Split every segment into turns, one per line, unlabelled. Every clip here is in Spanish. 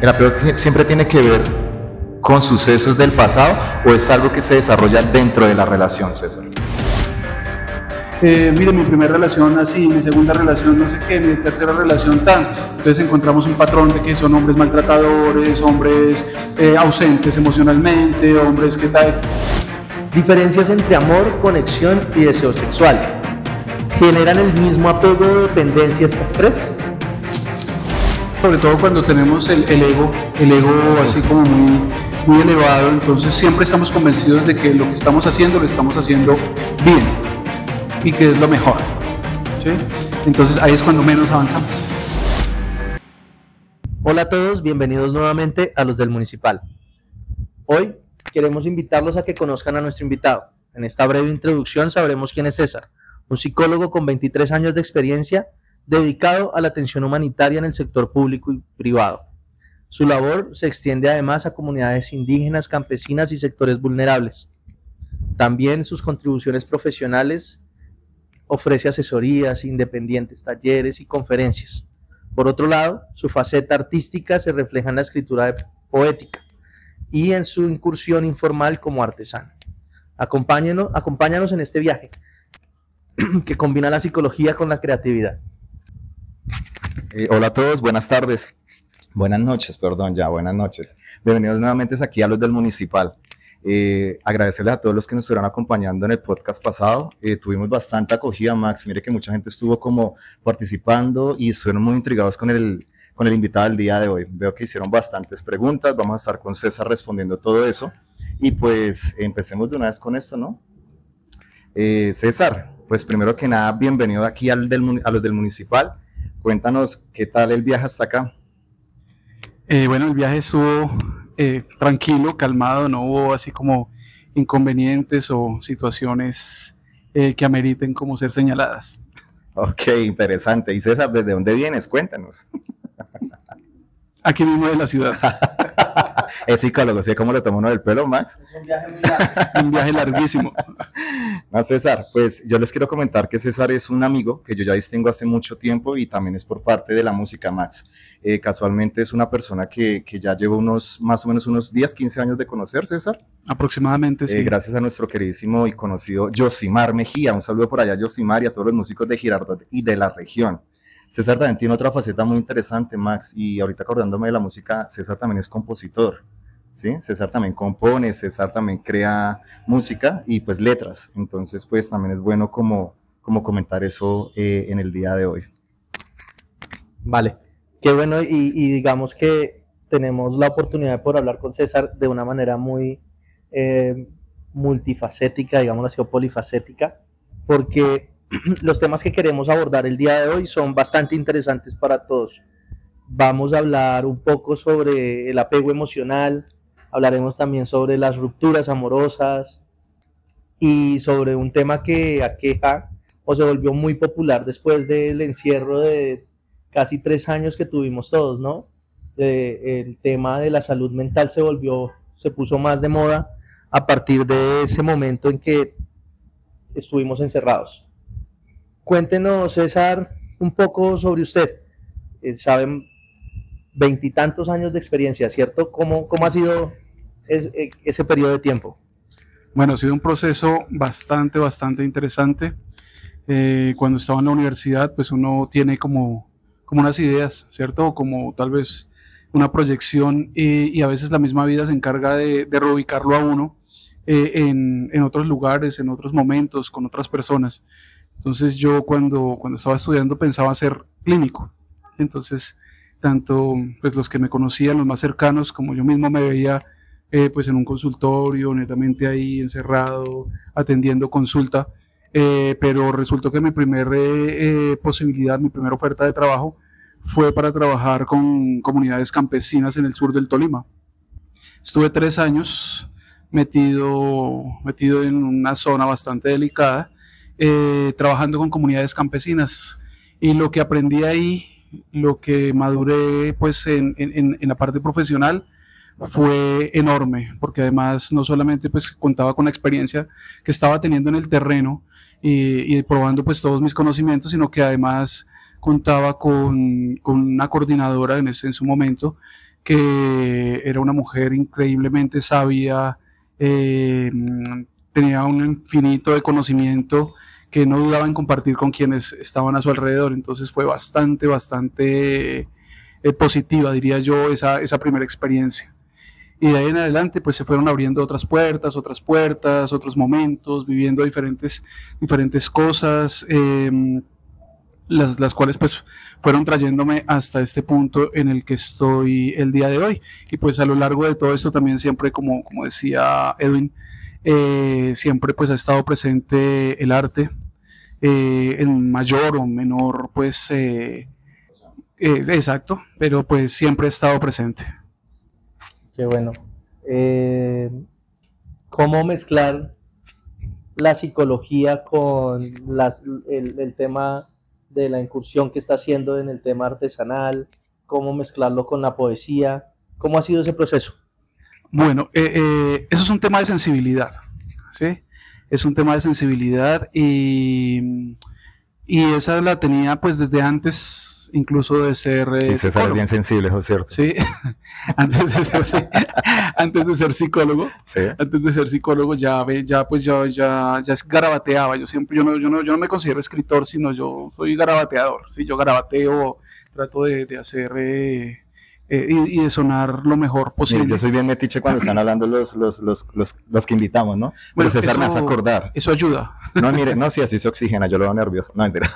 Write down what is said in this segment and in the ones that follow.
¿El apego siempre tiene que ver con sucesos del pasado o es algo que se desarrolla dentro de la relación, César?
Eh, mire, mi primera relación así, mi segunda relación no sé qué, mi tercera relación tanto. Entonces encontramos un patrón de que son hombres maltratadores, hombres eh, ausentes emocionalmente, hombres que tal.
Diferencias entre amor, conexión y deseo sexual. ¿Generan el mismo apego o dependencia estas tres?
Sobre todo cuando tenemos el, el ego, el ego así como muy, muy elevado, entonces siempre estamos convencidos de que lo que estamos haciendo lo estamos haciendo bien y que es lo mejor. ¿sí? Entonces ahí es cuando menos avanzamos.
Hola a todos, bienvenidos nuevamente a los del Municipal. Hoy queremos invitarlos a que conozcan a nuestro invitado. En esta breve introducción sabremos quién es César, un psicólogo con 23 años de experiencia dedicado a la atención humanitaria en el sector público y privado. Su labor se extiende además a comunidades indígenas, campesinas y sectores vulnerables. También sus contribuciones profesionales ofrece asesorías independientes, talleres y conferencias. Por otro lado, su faceta artística se refleja en la escritura poética y en su incursión informal como artesano. Acompáñanos, acompáñanos en este viaje que combina la psicología con la creatividad.
Eh, hola a todos, buenas tardes. Buenas noches, perdón, ya, buenas noches. Bienvenidos nuevamente aquí a los del Municipal. Eh, agradecerles a todos los que nos estuvieron acompañando en el podcast pasado. Eh, tuvimos bastante acogida, Max. Mire que mucha gente estuvo como participando y estuvieron muy intrigados con el, con el invitado del día de hoy. Veo que hicieron bastantes preguntas. Vamos a estar con César respondiendo todo eso. Y pues empecemos de una vez con esto, ¿no? César, pues primero que nada, bienvenido aquí al del, a los del Municipal. Cuéntanos qué tal el viaje hasta acá.
Eh, bueno, el viaje estuvo eh, tranquilo, calmado, no hubo así como inconvenientes o situaciones eh, que ameriten como ser señaladas.
Ok, interesante. Y César, ¿desde dónde vienes? Cuéntanos.
Aquí mismo de la ciudad.
es psicólogo, ¿sí? ¿Cómo le tomó uno del pelo, Max?
Es un viaje muy largo.
Un viaje larguísimo.
No, César, pues yo les quiero comentar que César es un amigo que yo ya distingo hace mucho tiempo y también es por parte de la música, Max. Eh, casualmente es una persona que, que, ya lleva unos, más o menos unos 10, 15 años de conocer, César.
Aproximadamente, sí.
Eh, gracias a nuestro queridísimo y conocido Josimar Mejía. Un saludo por allá, Josimar, y a todos los músicos de Girardot y de la región. César también tiene otra faceta muy interesante, Max, y ahorita acordándome de la música, César también es compositor. ¿Sí? César también compone, César también crea música y pues letras. Entonces, pues también es bueno como, como comentar eso eh, en el día de hoy.
Vale. Qué bueno, y, digamos que tenemos la oportunidad poder hablar con César de una manera muy eh, multifacética, digamos así, o polifacética, porque los temas que queremos abordar el día de hoy son bastante interesantes para todos. Vamos a hablar un poco sobre el apego emocional, hablaremos también sobre las rupturas amorosas y sobre un tema que aqueja o se volvió muy popular después del encierro de casi tres años que tuvimos todos, ¿no? Eh, el tema de la salud mental se volvió, se puso más de moda a partir de ese momento en que estuvimos encerrados. Cuéntenos, César, un poco sobre usted. Eh, saben, veintitantos años de experiencia, ¿cierto? ¿Cómo, cómo ha sido eh, ese periodo de tiempo?
Bueno, ha sido un proceso bastante, bastante interesante. Eh, cuando estaba en la universidad, pues uno tiene como como unas ideas, ¿cierto? Como tal vez una proyección y, a veces la misma vida se encarga de, de reubicarlo a uno en, en, otros lugares, en otros momentos, con otras personas. Entonces yo cuando, cuando estaba estudiando pensaba ser clínico. Entonces, tanto pues los que me conocían, los más cercanos, como yo mismo me veía eh, pues en un consultorio, netamente ahí encerrado, atendiendo consulta, eh, pero resultó que mi primera eh, posibilidad, mi primera oferta de trabajo fue para trabajar con comunidades campesinas en el sur del Tolima. Estuve tres años metido, metido en una zona bastante delicada, eh, trabajando con comunidades campesinas. Y lo que aprendí ahí, lo que maduré pues en, en, la parte profesional, fue enorme, porque además no solamente pues contaba con la experiencia que estaba teniendo en el terreno, y, y, probando pues todos mis conocimientos, sino que además contaba con, con una coordinadora en, ese, en su momento que era una mujer increíblemente sabia, eh, tenía un infinito de conocimiento que no dudaba en compartir con quienes estaban a su alrededor. Entonces fue bastante, bastante eh, positiva, diría yo, esa, esa primera experiencia. Y de ahí en adelante, pues se fueron abriendo otras puertas, otras puertas, otros momentos, viviendo diferentes, diferentes cosas. Eh, las, las cuales pues fueron trayéndome hasta este punto en el que estoy el día de hoy. Y pues a lo largo de todo esto también siempre, como, como decía Edwin, eh, siempre pues ha estado presente el arte eh, en mayor o menor pues eh, exacto, pero pues siempre ha estado presente.
Qué bueno. ¿Cómo mezclar la psicología con las, el, el tema de la incursión que está haciendo en el tema artesanal, cómo mezclarlo con la poesía, ¿cómo ha sido ese proceso?
Bueno, eh, eh, eso es un tema de sensibilidad, ¿sí? Es un tema de sensibilidad y, y esa la tenía pues desde antes incluso de ser
sí, eh, César es bien sensible, eso es cierto.
Sí, antes de ser, antes de ser psicólogo, sí. antes de ser psicólogo ya ya pues yo ya ya garabateaba, yo siempre yo no yo no yo no me considero escritor, sino yo soy garabateador, sí, yo garabateo, trato de, de hacer eh, eh, y, de sonar lo mejor posible.
yo soy bien metiche cuando están hablando los, los, los, los, los que invitamos, ¿no? Pero César eso, me hace acordar.
Eso ayuda.
No, mire, no, si así se oxigena, yo lo veo nervioso. No, entera.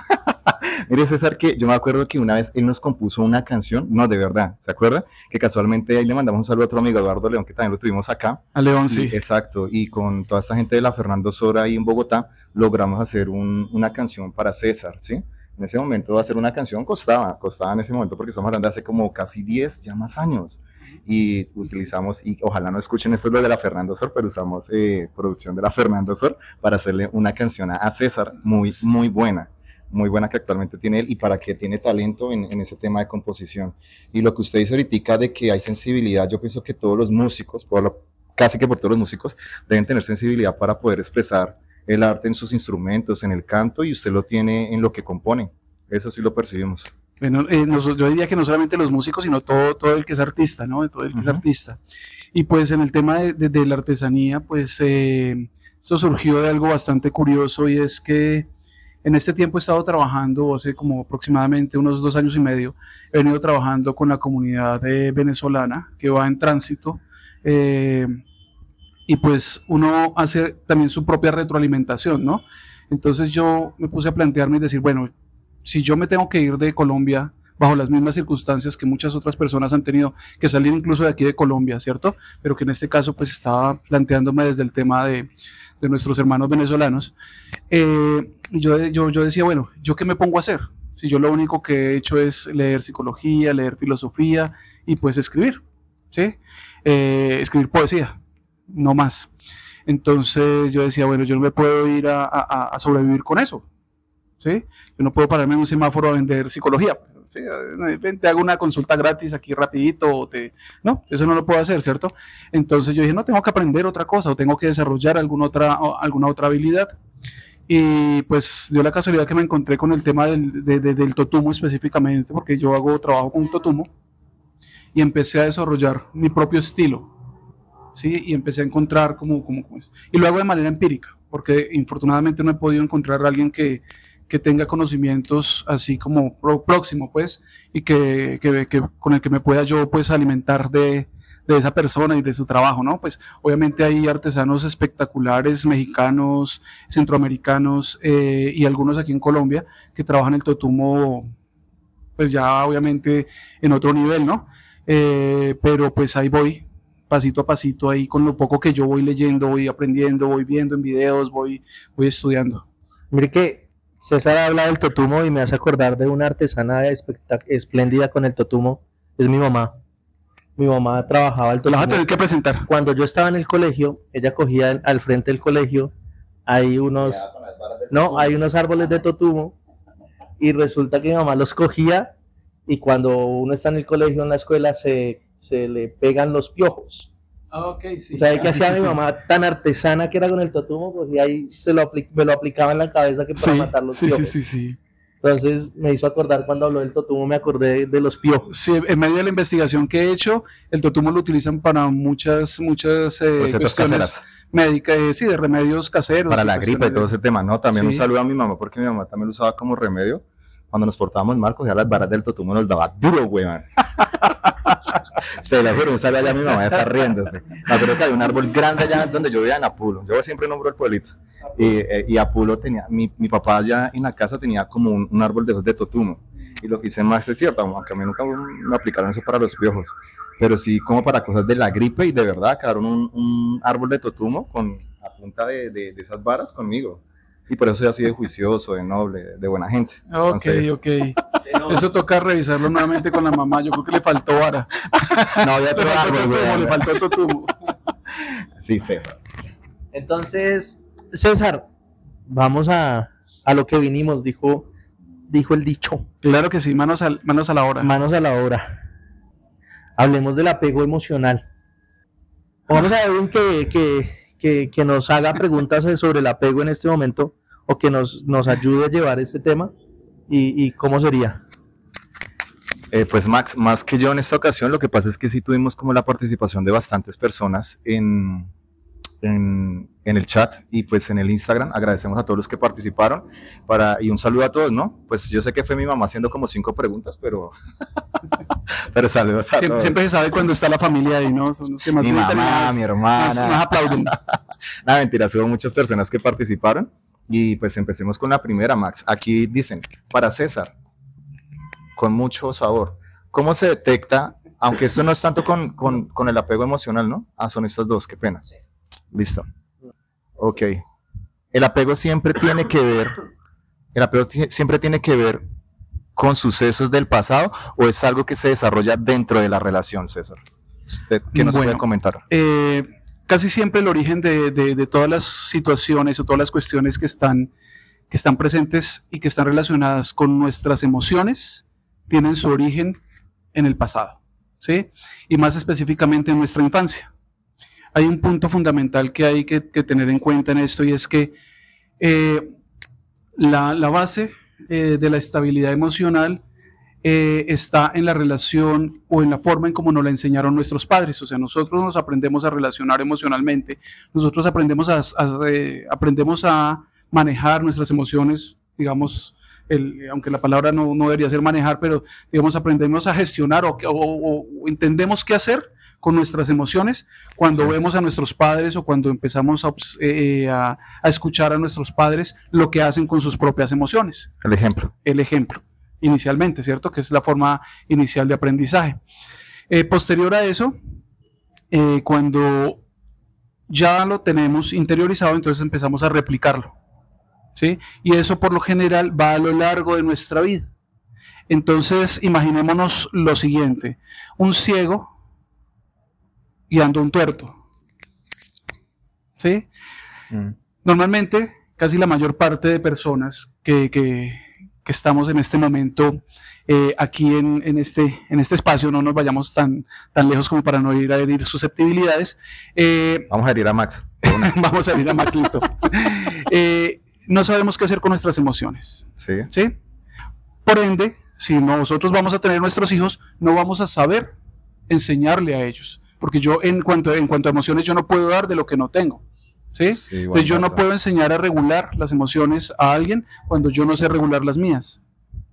mire, César, que yo me acuerdo que una vez él nos compuso una canción, no, de verdad, ¿se acuerda? Que casualmente ahí le mandamos un saludo a otro amigo, Eduardo León, que también lo tuvimos acá.
A León, sí.
exacto, y con toda esta gente de la Fernando Sora ahí en Bogotá, logramos hacer un, una canción para César, ¿sí? En ese momento hacer una canción costaba, costaba en ese momento porque estamos hablando de hace como casi 10, ya más años. Y utilizamos, y ojalá no escuchen esto de la Fernando Sor, pero usamos eh, producción de la Fernando Sor para hacerle una canción a César muy, muy buena muy buena que actualmente tiene él y para que tiene talento en, en, ese tema de composición. Y lo que usted dice ahorita de que hay sensibilidad, yo pienso que todos los músicos, por lo, casi que por todos los músicos, deben tener sensibilidad para poder expresar el arte en sus instrumentos, en el canto, y usted lo tiene en lo que compone. Eso sí lo percibimos.
Bueno, eh, yo diría que no solamente los músicos, sino todo, todo el que es artista, ¿no? Todo el que uh -huh. es artista. Y pues en el tema de, de, de la artesanía, pues eh, eso surgió de algo bastante curioso y es que en este tiempo he estado trabajando, hace como aproximadamente unos dos años y medio, he venido trabajando con la comunidad venezolana que va en tránsito. Y pues uno hace también su propia retroalimentación, ¿no? Entonces yo me puse a plantearme y decir, bueno, si yo me tengo que ir de Colombia bajo las mismas circunstancias que muchas otras personas han tenido que salir incluso de aquí de Colombia, ¿cierto? Pero que en este caso pues estaba planteándome desde el tema de, de nuestros hermanos venezolanos, eh, yo, yo, yo decía, bueno, ¿yo qué me pongo a hacer? Si yo lo único que he hecho es leer psicología, leer filosofía y pues escribir, ¿sí? Eh, escribir poesía, no más. Entonces yo decía, bueno, yo no me puedo ir a, sobrevivir con eso. ¿sí? Yo no puedo pararme en un semáforo a vender psicología. ¿sí? Te hago una consulta gratis aquí rapidito. Te... No, eso no lo puedo hacer, ¿cierto? Entonces yo dije, no, tengo que aprender otra cosa o tengo que desarrollar alguna otra, alguna otra habilidad. Y pues dio la casualidad que me encontré con el tema del, de, de, del totumo específicamente, porque yo hago trabajo con totumo y empecé a desarrollar mi propio estilo ¿sí? Y empecé a encontrar como es. Y lo hago de manera empírica, porque infortunadamente no he podido encontrar a alguien que, que tenga conocimientos así como próximo, pues, y que, que, que, con el que me pueda yo, pues, alimentar de, de esa persona y de su trabajo, ¿no? Pues, obviamente hay artesanos espectaculares, mexicanos, centroamericanos, eh, y algunos aquí en Colombia, que trabajan el totumo, pues, ya obviamente en otro nivel, ¿no? Eh, pero pues ahí voy, pasito a pasito ahí con lo poco que yo voy leyendo, voy aprendiendo, voy viendo en videos, voy, voy estudiando.
Mire que César habla del totumo y me hace acordar de una artesana espléndida con el totumo, es mi mamá. Mi mamá trabajaba el totumo.
La vas a tener que presentar.
Cuando yo estaba en el colegio, ella cogía al frente del colegio, hay unos, no, hay unos árboles de totumo y resulta que mi mamá los cogía y cuando uno está en el colegio, en la escuela, se se le pegan los piojos.
Ah, okay, sí.
¿Sabe qué hacía sí, mi mamá tan artesana que era con el totumo? Pues y ahí se lo me lo aplicaba en la cabeza que para
sí,
matar los
sí,
piojos.
Sí, sí, sí.
Entonces me hizo acordar cuando habló del totumo, me acordé de los piojos.
Sí, en medio de la investigación que he hecho, el totumo lo utilizan para muchas, muchas eh, cuestiones
caseras.
médicas, eh, sí, de remedios caseros.
Para la gripe y todo ese tema, ¿no? También un saludo a mi mamá, porque mi mamá también lo usaba como remedio. Cuando nos portábamos mal, cogía las varas del totumo nos daba duro, weón. Se lo juro, saludo allá a mi mamá, ya está riéndose. Me acuerdo que había un árbol grande allá donde yo vivía en Apulo. Yo siempre nombro el pueblito. Y, eh, y Apulo tenía, mi, papá allá en la casa tenía como un, árbol de de totumo. Y lo que hice más es cierto, aunque a mí nunca me aplicaron eso para los piojos. Pero sí como para cosas de la gripe y de verdad quedaron un, árbol de totumo con a punta de esas varas conmigo. Y por eso soy así de juicioso, de noble, de buena gente.
Ok,
Entonces,
ok. Eso toca revisarlo nuevamente con la mamá. Yo creo que le faltó vara.
No, había otro árbol,
le faltó totumo.
Sí, César.
Entonces, César, vamos a, a lo que vinimos, dijo, dijo el dicho.
Claro que sí, manos, al, manos a la hora.
Manos a la obra. Hablemos del apego emocional. Vamos a ver que, que, que, que nos haga preguntas sobre el apego en este momento o que nos, nos ayude a llevar este tema y, y cómo sería.
Eh, pues Max, más que yo en esta ocasión, lo que pasa es que sí tuvimos como la participación de bastantes personas en, en, en el chat y pues en el Instagram. Agradecemos a todos los que participaron para, y un saludo a todos, ¿no? Pues yo sé que fue mi mamá haciendo como cinco preguntas, pero, pero saludos a
Siempre,
todos.
siempre se sabe cuando está la familia ahí, ¿no? Son los que más
mi mamá,
más-
mi hermana.
más- más aplauden.
Nada, mentiras, hubo muchas personas que participaron. Y pues empecemos con la primera, Max. Aquí dicen, para César, con mucho sabor, ¿cómo se detecta, aunque esto no es tanto con, con, con el apego emocional, ¿no? Ah, son estas dos, qué pena. Listo. Ok. El apego siempre tiene que ver, el apego siempre tiene que ver con sucesos del pasado o es algo que se desarrolla dentro de la relación, César. ¿Usted qué nos
Bueno.
puede comentar?
Eh, casi siempre el origen de, todas las situaciones o todas las cuestiones que están, que están presentes y que están relacionadas con nuestras emociones tienen su origen en el pasado, ¿sí? Y más específicamente en nuestra infancia. Hay un punto fundamental que hay que, tener en cuenta en esto y es que eh, la, la base eh, de la estabilidad emocional eh, está en la relación o en la forma en cómo nos la enseñaron nuestros padres. O sea, nosotros nos aprendemos a relacionar emocionalmente, nosotros aprendemos a, a- eh, aprendemos a manejar nuestras emociones, digamos, el- aunque la palabra no, no debería ser manejar, pero digamos, aprendemos a gestionar o, o- entendemos qué hacer con nuestras emociones cuando
Sí.
vemos a nuestros padres o cuando empezamos a, eh, eh, a- a escuchar a nuestros padres lo que hacen con sus propias emociones
El ejemplo.
el ejemplo inicialmente, ¿cierto? Que es la forma inicial de aprendizaje. Eh, posterior a eso, eh, cuando ya lo tenemos interiorizado, entonces empezamos a replicarlo, ¿sí? Y eso por lo general va a lo largo de nuestra vida. Entonces, imaginémonos lo siguiente, un ciego guiando un tuerto, ¿sí?
Mm.
Normalmente, casi la mayor parte de personas que, que- que estamos en este momento eh, aquí en, en este, en este espacio, no nos vayamos tan, tan lejos como para no ir a herir susceptibilidades, eh,
Vamos a herir a Max.
vamos a ir a Max listo. Eh, no sabemos qué hacer con nuestras emociones.
Sí.
¿sí? Por ende, si nosotros vamos a tener nuestros hijos, no vamos a saber enseñarle a ellos, porque yo en cuanto, en cuanto a emociones yo no puedo dar de lo que no tengo, ¿sí? Entonces yo no puedo enseñar a regular las emociones a alguien cuando yo no sé regular las mías,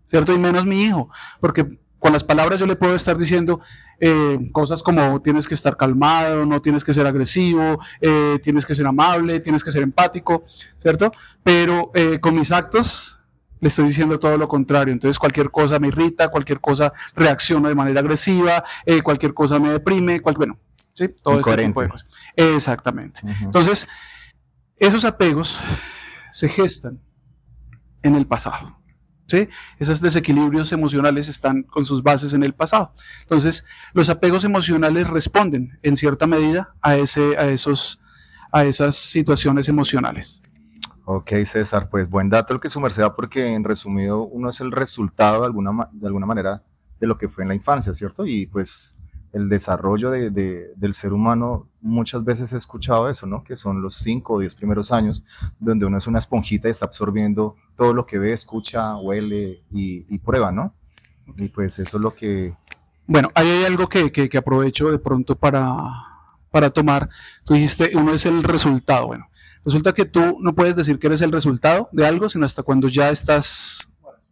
¿cierto? Y menos mi hijo, porque con las palabras yo le puedo estar diciendo eh, cosas como tienes que estar calmado, no tienes que ser agresivo, eh, tienes que ser amable, tienes que ser empático, ¿cierto? Pero eh, con mis actos le estoy diciendo todo lo contrario. Entonces cualquier cosa me irrita, cualquier cosa reacciono de manera agresiva, eh, cualquier cosa me deprime, cual, bueno, ¿sí? Todo este tipo de
Incoherente.
cosas. Exactamente. Entonces, esos apegos se gestan en el pasado. ¿sí? Esos desequilibrios emocionales están con sus bases en el pasado. Entonces, los apegos emocionales responden en cierta medida a, ese, a, esos, a esas situaciones emocionales.
Ok, César, pues buen dato el que su merced da, porque en resumido uno es el resultado de alguna, de alguna manera de lo que fue en la infancia, ¿cierto? Y pues el desarrollo de, de- del ser humano, muchas veces he escuchado eso, ¿no? Que son los 5 o 10 primeros años, donde uno es una esponjita y está absorbiendo todo lo que ve, escucha, huele y, y prueba, ¿no? Y pues eso es lo que...
Bueno, ahí hay algo que, que, que aprovecho de pronto para, para tomar. Tú dijiste, uno es el resultado. Bueno, resulta que tú no puedes decir que eres el resultado de algo, sino hasta cuando ya estás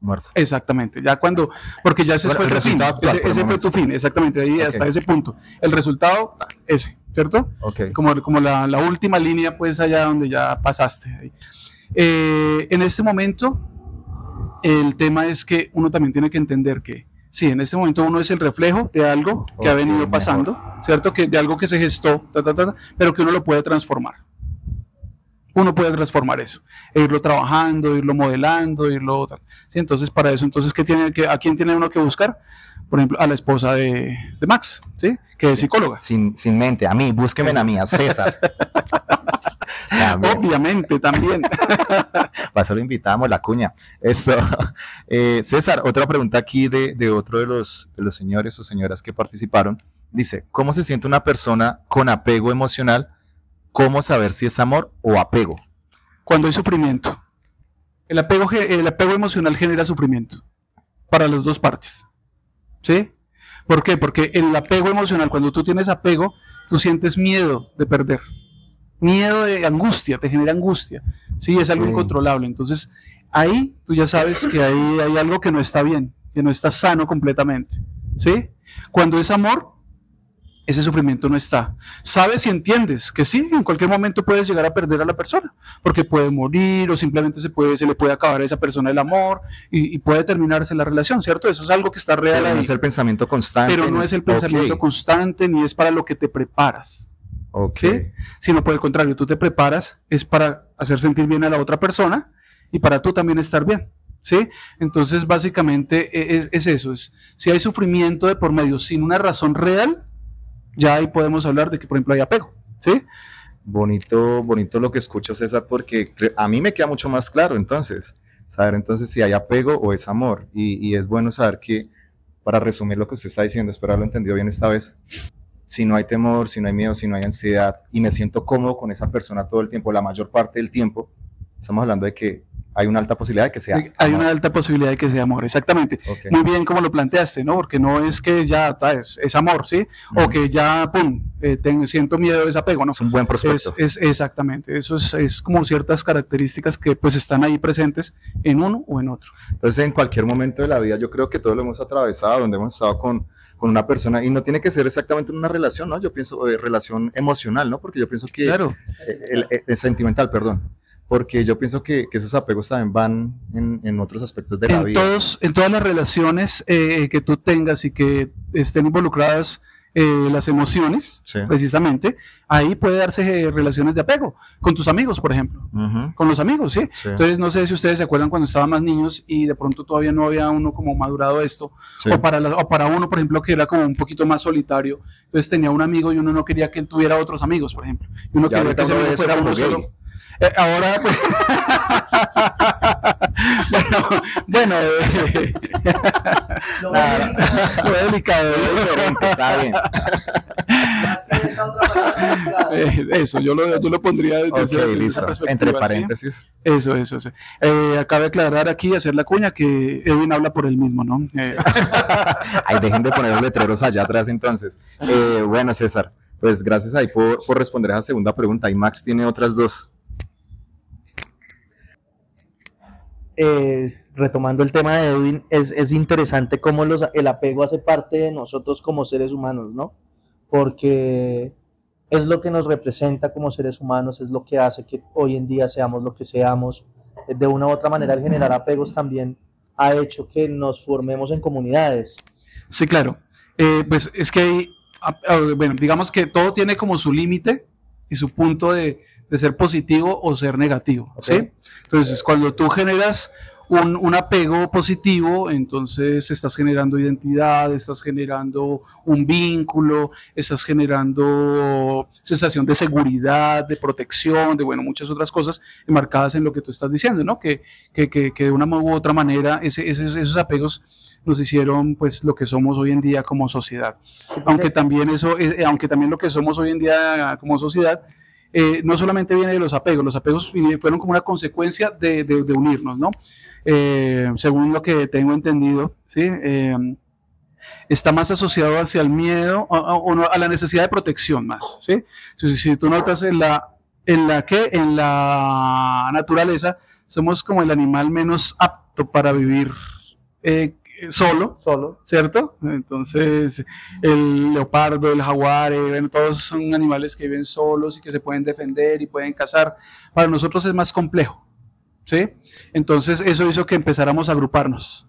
Muerto.
Exactamente, ya cuando, porque ya ese fue
el
fin,
actual,
ese, fue tu fin, exactamente, ahí hasta ese punto. El resultado, ese, ¿cierto?
Ok.
Como, como la, la última línea, pues allá donde ya pasaste. Eh, en este momento, el tema es que uno también tiene que entender que, sí, en este momento uno es el reflejo de algo que ha venido
mejor.
pasando, ¿cierto? Que de algo que se gestó, ta, ta, ta, pero que uno lo puede transformar. Uno puede transformar eso, e irlo trabajando, irlo modelando, irlo tal. ¿sí? Entonces, para eso, entonces, ¿qué tiene que, ¿a quién tiene uno que buscar? Por ejemplo, a la esposa de, de Max, ¿sí? Que es psicóloga.
Sin, sin mente, a mí, búsquenme a mí, a César. También.
Obviamente, también.
Para eso lo invitamos, la cuña. Esto, eh, César, otra pregunta aquí de, de otro de los, de los señores o señoras que participaron. Dice, ¿cómo se siente una persona con apego emocional? ¿Cómo saber si es amor o apego?
cuando hay sufrimiento. El apego, el apego emocional genera sufrimiento para las dos partes. ¿Sí? ¿Por qué? Porque el apego emocional, cuando tú tienes apego, tú sientes miedo de perder. Miedo de angustia, te genera angustia. Sí, es algo
Sí.
incontrolable. Entonces, ahí tú ya sabes que ahí hay algo que no está bien, que no está sano completamente. ¿Sí? Cuando es amor, ese sufrimiento no está. Sabes y entiendes que sí, en cualquier momento puedes llegar a perder a la persona, porque puede morir o simplemente se, puede, se le puede acabar a esa persona el amor y, y puede terminarse la relación, ¿cierto? Eso es algo que está real
Pero no
ahí,
es el pensamiento constante.
pero no es el pensamiento constante ni es para lo que te preparas,
ok.
¿sí? Sino por el contrario, tú te preparas es para hacer sentir bien a la otra persona y para tú también estar bien. ¿Sí? Entonces, básicamente e- es, es eso, es si hay sufrimiento de por medio sin una razón real, ya ahí podemos hablar de que, por ejemplo, hay apego, ¿sí?
Bonito, bonito lo que escucho, César, porque a mí me queda mucho más claro entonces, saber entonces si hay apego o es amor. Y, y es bueno saber que, para resumir lo que usted está diciendo, espero haberlo entendido bien esta vez, si no hay temor, si no hay miedo, si no hay ansiedad y me siento cómodo con esa persona todo el tiempo, la mayor parte del tiempo, estamos hablando de que hay una alta posibilidad de que sea.
hay
amor.
una alta posibilidad de que sea amor, exactamente. Muy bien como lo planteaste, ¿no? Porque no es que ya es, es amor, ¿sí? O que ya, pum, eh, tengo- siento miedo, es apego, ¿no?
Es un buen
Es,
prospecto.
es- exactamente, eso es, es como ciertas características que pues están ahí presentes en uno o en otro.
Entonces, en cualquier momento de la vida, yo creo que todos lo hemos atravesado, donde hemos estado con, con una persona, y no tiene que ser exactamente una relación, ¿no? Yo pienso, eh, relación emocional, ¿no? Porque yo pienso que,
Claro,
el- eh, sentimental, perdón, porque yo pienso que, que esos apegos también van en, en otros aspectos de la vida.
todos, en todas las relaciones eh, que tú tengas y que estén involucradas eh, las emociones,
Sí.
precisamente, ahí puede darse eh, relaciones de apego, con tus amigos, por ejemplo. Con los amigos, ¿sí?
Sí.
Entonces, no sé si ustedes se acuerdan cuando estaban más niños y de pronto todavía no había uno como madurado esto,
sí.
o, para la- o para uno, por ejemplo, que era como un poquito más solitario, entonces tenía un amigo y uno no quería que él tuviera otros amigos, por ejemplo, y uno
Ya
quería que
uno
fuera uno solo. Eh, ahora, pues, bueno, bueno, eh,
Lo
Nada.
delicado.
está bien.
Eh, eso, yo lo, yo lo pondría desde, esa- perspectiva,
Entre
¿sí?
paréntesis.
Eso, eso, eso. Eh, acaba de aclarar aquí, hacer la cuña, que Edwin habla por él mismo, ¿no? Eh,
Ay, dejen de poner los letreros allá atrás entonces. Eh, bueno, César, pues gracias ahí por, por responder a esa segunda pregunta. Y Max tiene otras dos.
Eh, retomando el tema de Edwin, es, es interesante cómo el apego hace parte de nosotros como seres humanos, ¿no? Porque es lo que nos representa como seres humanos, es lo que hace que hoy en día seamos lo que seamos. De una u otra manera, el generar apegos también ha hecho que nos formemos en comunidades.
sí, claro. Eh, pues es que, bueno, digamos que todo tiene como su límite y su punto de, de ser positivo o ser negativo. ¿sí? Entonces, cuando tú generas un, un apego positivo, entonces estás generando identidad, estás generando un vínculo, estás generando sensación de seguridad, de protección, de bueno, muchas otras cosas enmarcadas en lo que tú estás diciendo, ¿no? Que, que, que, que de una u otra manera ese- ese- esos apegos nos hicieron pues lo que somos hoy en día como sociedad. Aunque también eso, eh, aunque también lo que somos hoy en día como sociedad, eh, no solamente viene de los apegos, los apegos fueron como una consecuencia de, unirnos, ¿no? Eh, según lo que tengo entendido, ¿sí? Eh, está más asociado hacia el miedo o, a la necesidad de protección más, ¿sí? Si tú notas en la, en la que, en la naturaleza, somos como el animal menos apto para vivir eh, solo,
Solo.
¿cierto? Entonces, el leopardo, el jaguar, eh, bueno, todos son animales que viven solos y que se pueden defender y pueden cazar. Para nosotros es más complejo, ¿sí? Entonces, eso hizo que empezáramos a agruparnos.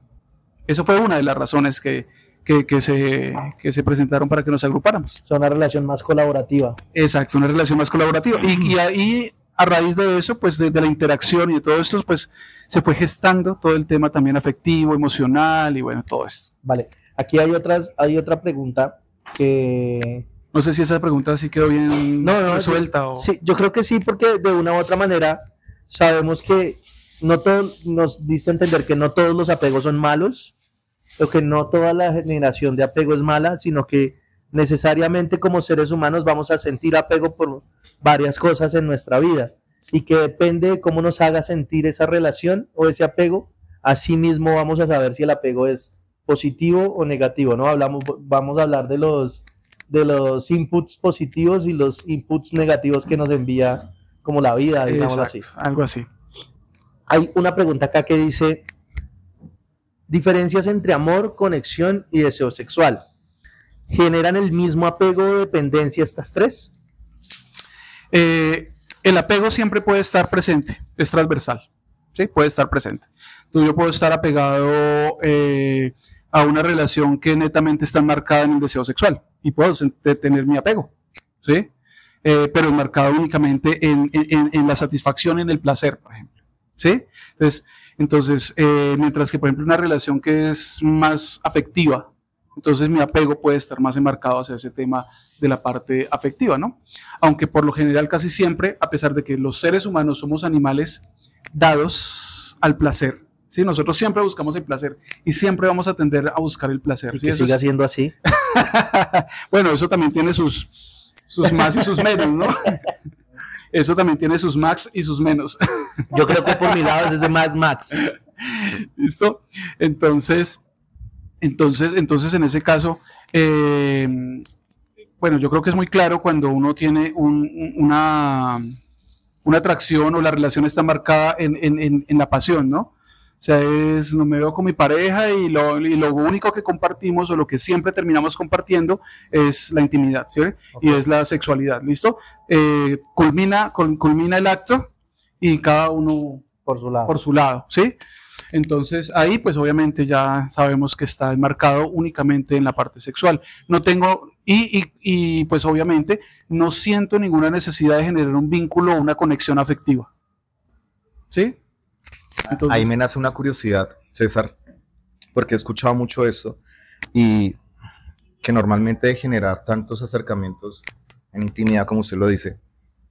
Eso fue una de las razones que, que, que se, que se presentaron para que nos agrupáramos.
O sea, una relación más colaborativa.
Exacto, una relación más colaborativa. Y, y ahí, a raíz de eso, pues de, de la interacción y de todo esto, pues se fue gestando todo el tema también afectivo, emocional y bueno, todo esto.
Vale. Aquí hay otras, hay otra pregunta que
No sé si esa pregunta sí quedó bien
No, no,
resuelta
yo,
o...
sí, yo creo que sí, porque de una u otra manera sabemos que no todos, nos diste a entender que no todos los apegos son malos, o que no toda la generación de apego es mala, sino que necesariamente como seres humanos vamos a sentir apego por varias cosas en nuestra vida, y que depende de cómo nos haga sentir esa relación o ese apego, así mismo vamos a saber si el apego es positivo o negativo, ¿no? Hablamos, vamos a hablar de los de los inputs positivos y los inputs negativos que nos envía como la vida, digamos así.
Algo así.
Hay una pregunta acá que dice, diferencias entre amor, conexión y deseo sexual. ¿Generan el mismo apego o dependencia estas tres?
Eh, el apego siempre puede estar presente, es transversal, ¿sí? Puede estar presente. Entonces yo puedo estar apegado eh, a una relación que netamente está marcada en el deseo sexual y puedo tener mi apego, ¿sí? Eh, pero enmarcado únicamente en, en- en- en la satisfacción, en el placer, por ejemplo, ¿sí? Entonces, entonces eh, mientras que, por ejemplo, una relación que es más afectiva, entonces mi apego puede estar más enmarcado hacia ese tema de la parte afectiva, ¿no? Aunque por lo general casi siempre, a pesar de que los seres humanos somos animales dados al placer, ¿sí? Nosotros siempre buscamos el placer y siempre vamos a tender a buscar el placer,
Y
¿sí?
que
Eso
siga
es-
siendo así.
bueno, eso también tiene sus, sus más y sus menos, ¿no? Eso también tiene sus max y sus menos.
Yo creo que por mi lado es de más Max.
¿Listo? Entonces, entonces, entonces en ese caso, eh, bueno, yo creo que es muy claro cuando uno tiene un- un- una, una atracción o la relación está marcada en, en- en- en la pasión, ¿no? O sea, es, no me veo con mi pareja y lo, y lo único que compartimos o lo que siempre terminamos compartiendo es la intimidad, ¿sí? Y es la sexualidad, ¿listo? Eh, culmina, cul- culmina el acto y cada uno
Por su lado.
por su lado, ¿sí? Entonces ahí pues obviamente ya sabemos que está enmarcado únicamente en la parte sexual. No tengo, y, y, y pues obviamente no siento ninguna necesidad de generar un vínculo o una conexión afectiva. ¿Sí?
Ahí me nace una curiosidad, César, porque he escuchado mucho eso y que normalmente de generar tantos acercamientos en intimidad, como usted lo dice,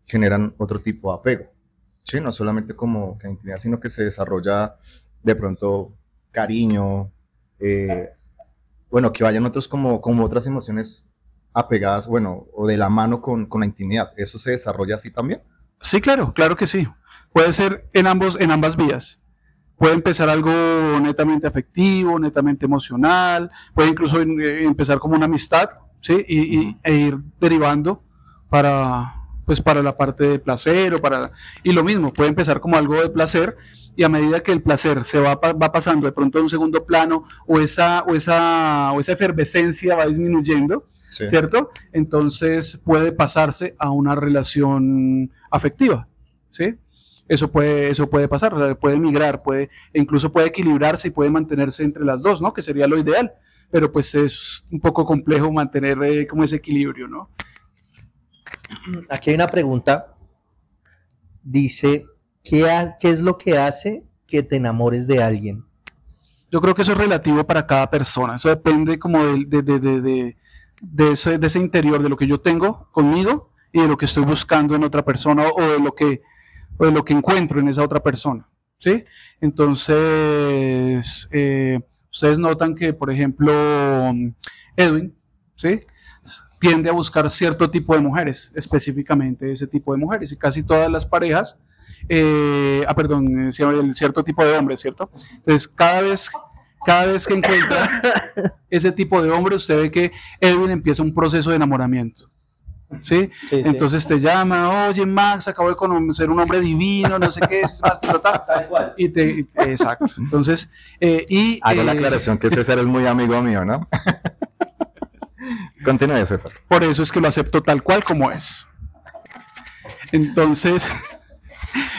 generan otro tipo de apego. Sí, no solamente como que intimidad, sino que se desarrolla de pronto cariño, eh, bueno, que vayan otros como, como otras emociones apegadas, bueno, o de la mano con, con la intimidad. ¿Eso se desarrolla así también?
Sí, claro, claro que sí. Puede ser en ambos, en ambas vías. Puede empezar algo netamente afectivo, netamente emocional, puede incluso eh, empezar como una amistad, ¿sí? Y, y- e ir derivando para, pues para la parte de placer o para, y lo mismo, puede empezar como algo de placer y a medida que el placer se va, va pasando de pronto a un segundo plano o esa, o esa, o esa efervescencia va disminuyendo,
Sí.
¿cierto? Entonces puede pasarse a una relación afectiva, ¿sí? Eso puede, eso puede pasar, o sea, puede migrar, puede, e incluso puede equilibrarse y puede mantenerse entre las dos, ¿no? Que sería lo ideal, pero pues es un poco complejo mantener eh, como ese equilibrio, ¿no?
Aquí hay una pregunta. Dice, ¿qué, ha- ¿qué es lo que hace que te enamores de alguien?
Yo creo que eso es relativo para cada persona, eso depende como de, de, de- de ese, de ese interior, de lo que yo tengo conmigo y de lo que estoy buscando en otra persona o de lo que, o de lo que encuentro en esa otra persona, ¿sí? Entonces, eh, ustedes notan que, por ejemplo, Edwin, ¿sí? tiende a buscar cierto tipo de mujeres, específicamente ese tipo de mujeres, y casi todas las parejas, eh, ah, perdón, eh, cierto tipo de hombres, ¿cierto? Entonces, cada vez, cada vez que encuentra ese tipo de hombre, usted ve que Edwin empieza un proceso de enamoramiento. ¿Sí?
Sí, sí.
Entonces te llama, oye Max, acabo de conocer un hombre divino, no sé qué, es más, ta, ta,
Tal cual.
y te, y- exacto. Entonces, eh, y
Hago la aclaración que César es muy amigo mío, ¿no? Continúe, César.
Por eso es que lo acepto tal cual como es. Entonces,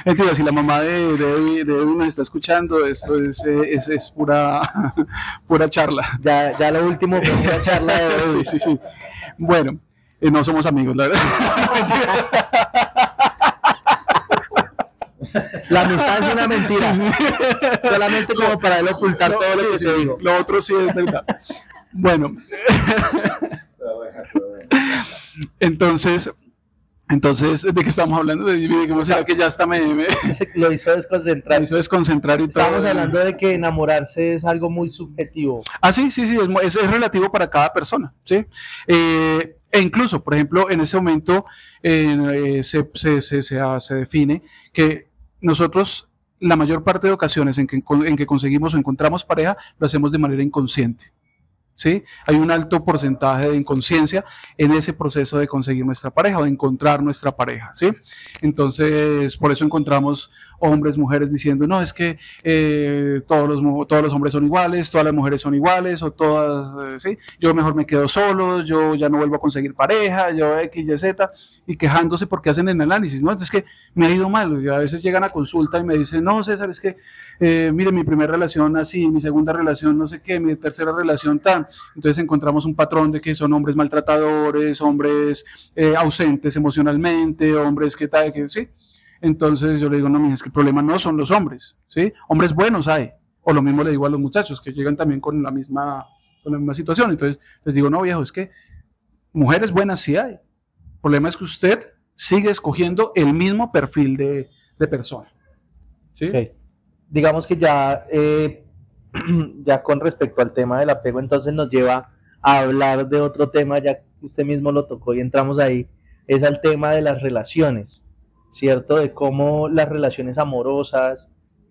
mentira, si la mamá de, de, de nos está escuchando, esto es, eh, es, es pura, pura charla.
Ya, ya lo último fue una charla de hoy.
sí, sí, sí. Bueno, eh, no somos amigos, la verdad.
La amistad es una mentira. Solamente como para él ocultar
Lo-
todo lo
sí,
que
sí,
se dijo.
Lo otro sí es verdad. Bueno, entonces, entonces, ¿de qué estamos hablando? De, de cómo será que ya está me, me,
Lo hizo desconcentrar.
hizo desconcentrar y todo.
Estamos hablando de que enamorarse es algo muy subjetivo.
Ah, sí, sí, sí, es, relativo para cada persona, ¿sí? Eh, e incluso, por ejemplo, en ese momento eh, se, se, se, se, ah, se define que nosotros, la mayor parte de ocasiones en que, en que conseguimos o encontramos pareja, lo hacemos de manera inconsciente. ¿Sí? Hay un alto porcentaje de inconsciencia en ese proceso de conseguir nuestra pareja o de encontrar nuestra pareja, ¿sí? Entonces, por eso encontramos hombres, mujeres diciendo, no, es que eh, todos, los, todos los hombres son iguales, todas las mujeres son iguales, o todas, eh, ¿sí? Yo mejor me quedo solo, yo ya no vuelvo a conseguir pareja, yo X, Y, Z, y quejándose porque hacen el análisis, ¿no? Entonces, es que me ha ido mal, y a veces llegan a consulta y me dicen, no, César, es que, eh, mire, mi primera relación así, mi segunda relación no sé qué, mi tercera relación tan, entonces encontramos un patrón de que son hombres maltratadores, hombres eh, ausentes emocionalmente, hombres que tal, que sí. Entonces yo le digo, no, mija, es que el problema no son los hombres, ¿sí? Hombres buenos hay. O lo mismo le digo a los muchachos que llegan también con la misma, con la misma situación. Entonces les digo, no, viejo, es que mujeres buenas sí hay. El problema es que usted sigue escogiendo el mismo perfil de, de persona. ¿sí?
Digamos que ya, eh, ya con respecto al tema del apego, entonces nos lleva a hablar de otro tema, ya usted mismo lo tocó y entramos ahí, es al tema de las relaciones, ¿cierto? De cómo las relaciones amorosas,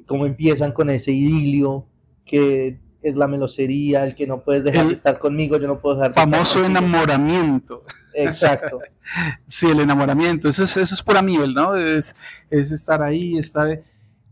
cómo empiezan con ese idilio que es la melosería, el que no puedes dejar
El
de estar conmigo, yo no puedo dejar de estar
Famoso enamoramiento.
Exacto.
Sí, el enamoramiento, eso es, eso es pura miel, ¿no? Es, es estar ahí, estar...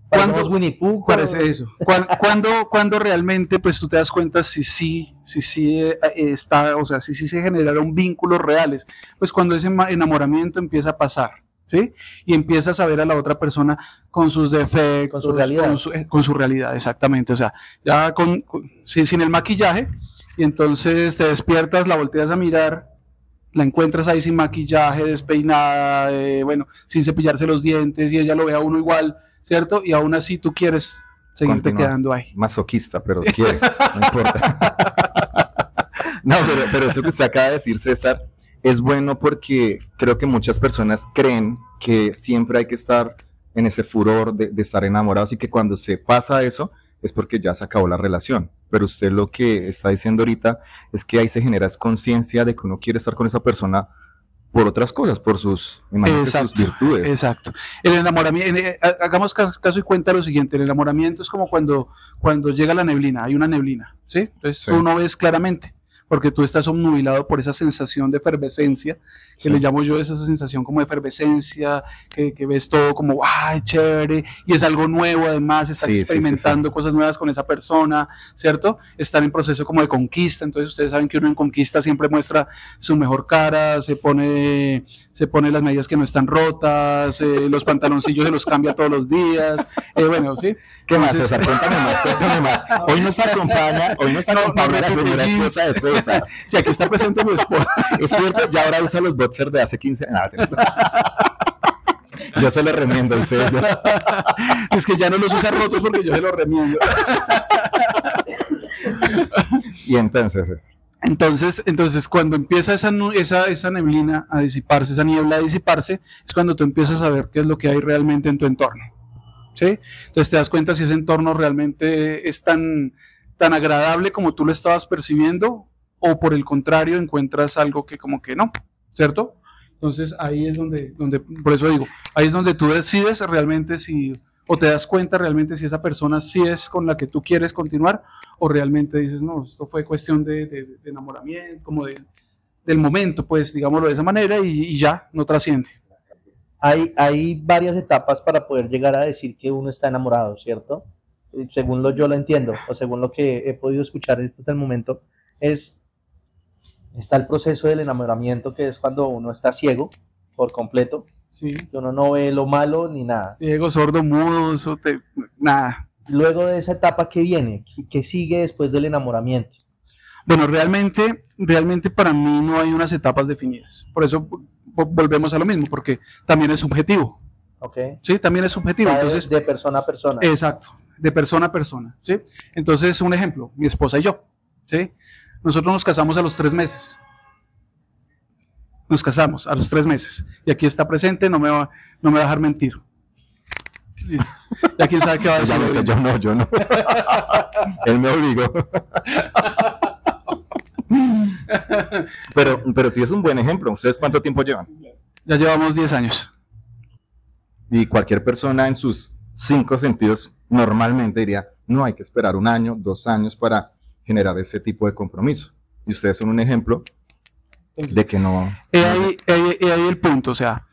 ¿Cuándo-
Winnie Pooh,
Parece eso. ¿Cuán- ¿Cuándo, cuándo realmente pues tú te das cuenta si sí, si sí eh, está, o sea, si sí se generaron vínculos reales? Pues cuando ese enamoramiento empieza a pasar, ¿sí? Y empiezas a ver a la otra persona con sus defectos,
Con su realidad.
con su, eh, con su realidad, exactamente. O sea, ya con, con- sin el maquillaje, y entonces te despiertas, la volteas a mirar, la encuentras ahí sin maquillaje, despeinada, eh, bueno, sin cepillarse los dientes, y ella lo ve a uno igual, ¿cierto? Y aún así tú quieres seguirte
Continúa.
quedando ahí.
Masoquista, pero quiere, no importa. no, pero, pero eso que usted acaba de decir, César, es bueno porque creo que muchas personas creen que siempre hay que estar en ese furor de, de estar enamorados y que cuando se pasa eso es porque ya se acabó la relación. Pero usted lo que está diciendo ahorita es que ahí se genera es conciencia de que uno quiere estar con esa persona por otras cosas, por sus, virtudes.
Exacto. El enamoramiento, eh, ha- hagamos cas- caso y cuenta lo siguiente, el enamoramiento es como cuando, cuando llega la neblina, hay una neblina, ¿sí? Entonces
Sí.
tú no ves claramente, porque tú estás obnubilado por esa sensación de efervescencia, que
Sí.
le llamo yo esa sensación como de efervescencia, que, que ves todo como, ¡ay, chévere! Y es algo nuevo, además, estás
Sí,
experimentando cosas nuevas con esa persona, ¿cierto? Están en proceso como de conquista, entonces ustedes saben que uno en conquista siempre muestra su mejor cara, se pone, se pone las medias que no están rotas, eh, los pantaloncillos se los cambia todos los días, eh, bueno, ¿sí?
¿Qué más, César? Cuéntame más, cuéntame más. Hoy nos acompaña, hoy nos
No, no
la señora esposa de César.
Si aquí está presente mi esposa.
Es cierto, ya ahora usa los boxers de hace 15 años. Yo se los remiendo, el sello.
es que ya no los usa rotos porque yo se los remiendo.
Y entonces,
Entonces, entonces cuando empieza esa, esa, esa neblina a disiparse, esa niebla a disiparse, es cuando tú empiezas a ver qué es lo que hay realmente en tu entorno. ¿Sí? Entonces te das cuenta si ese entorno realmente es tan, tan agradable como tú lo estabas percibiendo o por el contrario encuentras algo que como que no, ¿cierto? Entonces ahí es donde, donde, por eso digo, ahí es donde tú decides realmente si, o te das cuenta realmente si esa persona sí es con la que tú quieres continuar, o realmente dices, no, esto fue cuestión de, enamoramiento, como de, del momento, pues digámoslo de esa manera, y, y ya, no trasciende.
Hay, hay varias etapas para poder llegar a decir que uno está enamorado, ¿cierto? Según lo yo lo entiendo, o según lo que he podido escuchar hasta el momento, es está el proceso del enamoramiento, que es cuando uno está ciego por completo,
Sí,
que uno no ve lo malo ni nada.
ciego, sordo, mudo, eso te, nada.
Luego de esa etapa que viene, ¿qué sigue después del enamoramiento?
Bueno, realmente, realmente para mí no hay unas etapas definidas. Por eso vo- volvemos a lo mismo, porque también es subjetivo.
¿Ok?
Sí, también es subjetivo.
Va
Entonces,
de persona a persona.
exacto, de persona a persona. ¿sí? Entonces, un ejemplo, mi esposa y yo. ¿sí? Nosotros nos casamos a los tres meses. Nos casamos a los tres meses. Y aquí está presente, no me va, no me va a dejar mentir. Ya quién sabe qué va a decir.
No, yo no, yo no. Él me obligó. pero, pero sí es un buen ejemplo. ¿Ustedes cuánto tiempo llevan?
Ya llevamos 10 años.
Y cualquier persona en sus cinco sentidos normalmente diría, no hay que esperar un año, dos años para generar ese tipo de compromiso. Y ustedes son un ejemplo de que no...
He ahí, ahí- el punto, o sea,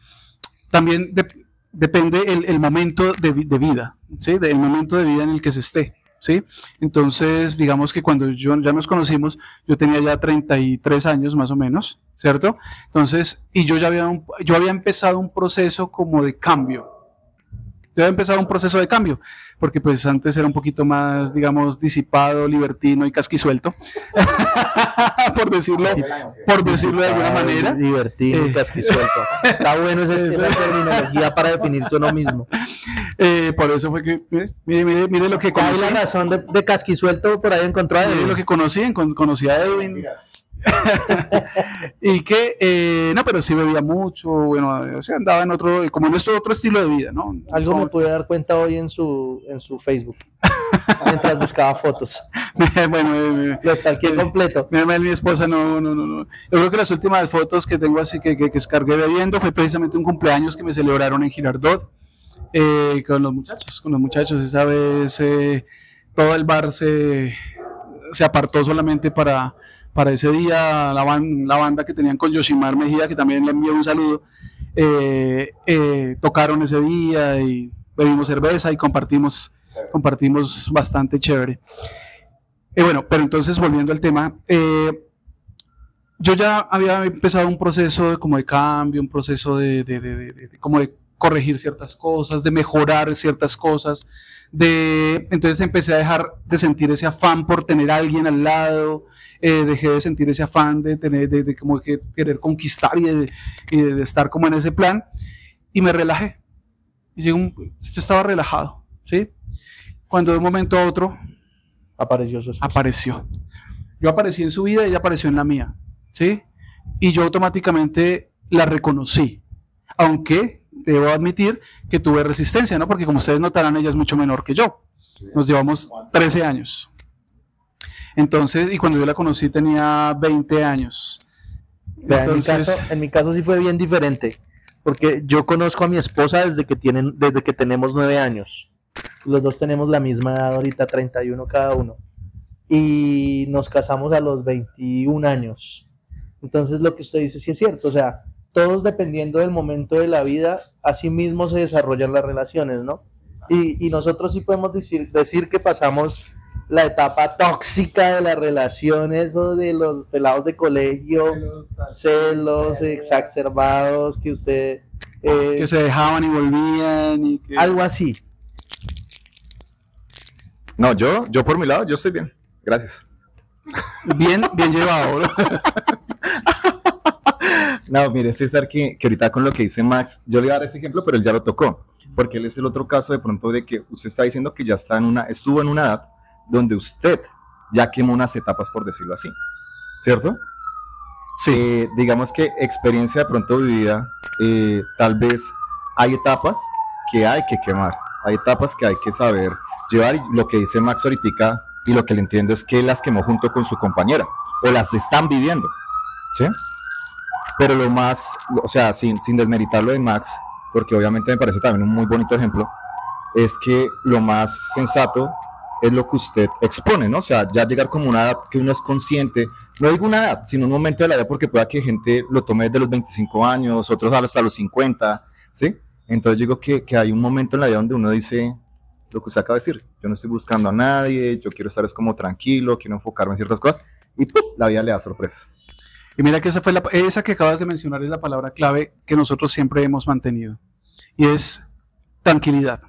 también de- depende el, momento de vida, ¿sí? Del momento de vida en el que se esté, ¿sí? Entonces, digamos que cuando yo, ya nos conocimos, yo tenía ya 33 años más o menos, ¿cierto? Entonces, y yo ya había, un- yo había empezado un proceso como de cambio. Había empezado un proceso de cambio, porque pues antes era un poquito más, digamos, disipado, libertino y casquisuelto, por decirlo, por decirlo de alguna manera.
Divertido,
Eh.
casquisuelto. Está bueno ese- esa terminología para definirse uno mismo.
Eh, por eso fue que, mire, mire, mire, mire lo que
¿Cuál
conocí.
es la razón de, de casquisuelto por ahí encontró a
Mire lo que conocí, en- conocí a Edwin. y que, eh, no, pero sí bebía mucho, bueno, o sea, andaba en otro, como en nuestro otro estilo de vida, ¿no?
Algo me pude dar cuenta hoy en su, en su Facebook, mientras buscaba fotos.
bueno, eh,
Lo stalkeé completo.
Mi mi esposa no, no, no, no. Yo creo que las últimas fotos que tengo así que, que, que descargué bebiendo fue precisamente un cumpleaños que me celebraron en Girardot eh, con los muchachos, con los muchachos. Esa vez eh, todo el bar se, se apartó solamente para, para ese día. La, ban- la banda que tenían con Yoshimar Mejía, que también le envío un saludo, eh, eh, tocaron ese día y bebimos cerveza y compartimos, compartimos bastante chévere. Eh, bueno, pero entonces volviendo al tema, eh, yo ya había empezado un proceso de, como de cambio, un proceso de, de- de- de- de- como de corregir ciertas cosas, de mejorar ciertas cosas, de entonces empecé a dejar de sentir ese afán por tener a alguien al lado, eh, dejé de sentir ese afán de tener, de, de como que querer conquistar y, de, y de- de estar como en ese plan, y me relajé. Y yo estaba relajado, ¿sí? Cuando de un momento a otro
Apareció
apareció. Yo aparecí en su vida y ella apareció en la mía, ¿sí? Y yo automáticamente la reconocí, aunque debo admitir que tuve resistencia, ¿no? Porque como ustedes notarán, ella es mucho menor que yo. Nos llevamos 13 años. Entonces, y cuando yo la conocí tenía 20 años.
En, mi caso, en mi caso sí fue bien diferente, porque yo conozco a mi esposa desde que, tienen, desde que tenemos nueve años. Los dos tenemos la misma edad ahorita, 31 cada uno. Y nos casamos a los 21 años. Entonces lo que usted dice sí es cierto, o sea, todos dependiendo del momento de la vida, así mismo se desarrollan las relaciones, ¿no? Y, y nosotros sí podemos decir, decir que pasamos la etapa tóxica de las relaciones o de los pelados de colegio, celos exacerbados que usted... eh,
que se dejaban y volvían y que...
algo así.
No, yo, yo por mi lado, yo estoy bien. Gracias.
Bien, bien llevado, ¿no?
No, mire, César, que, que ahorita con lo que dice Max, yo le voy a dar ese ejemplo, pero él ya lo tocó. Porque él es el otro caso de pronto de que usted está diciendo que ya está en una, estuvo en una edad donde usted ya quemó unas etapas, por decirlo así. ¿Cierto?
Sí.
Eh, digamos que experiencia de pronto vivida, eh, tal vez hay etapas que hay que quemar, hay etapas que hay que saber llevar y lo que dice Max ahorita y lo que le entiendo es que las quemó junto con su compañera, o las están viviendo, ¿sí? Pero lo más, o sea, sin, sin desmeritar lo de Max, porque obviamente me parece también un muy bonito ejemplo, es que lo más sensato es lo que usted expone, ¿no? O sea, ya llegar como una edad que uno es consciente, no digo una edad, sino un momento de la vida, porque pueda que gente lo tome desde los 25 años, otros hasta los 50, ¿sí? Entonces digo que, que hay un momento en la vida donde uno dice lo que usted acaba de decir, yo no estoy buscando a nadie, yo quiero estar es como tranquilo, quiero enfocarme en ciertas cosas, y ¡pum! la vida le da sorpresas.
Y mira que esa fue la, esa que acabas de mencionar es la palabra clave que nosotros siempre hemos mantenido. Y es tranquilidad.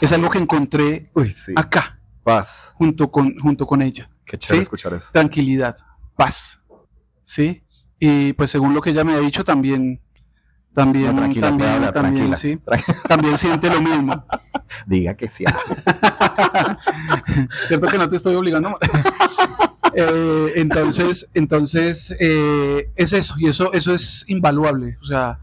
Es algo que encontré
Uy, sí.
acá,
Paz.
junto con, junto con ella.
Qué chévere
Sí.
escuchar eso.
Tranquilidad, paz. ¿Sí? Y pues según lo que ella me ha dicho, también, también,
No, tranquila,
también,
hablar,
también,
tranquila.
sí, también siente lo mismo.
Diga que sí.
Cierto que no te estoy obligando. Eh, entonces, entonces eh, es eso y eso, eso es invaluable. O sea,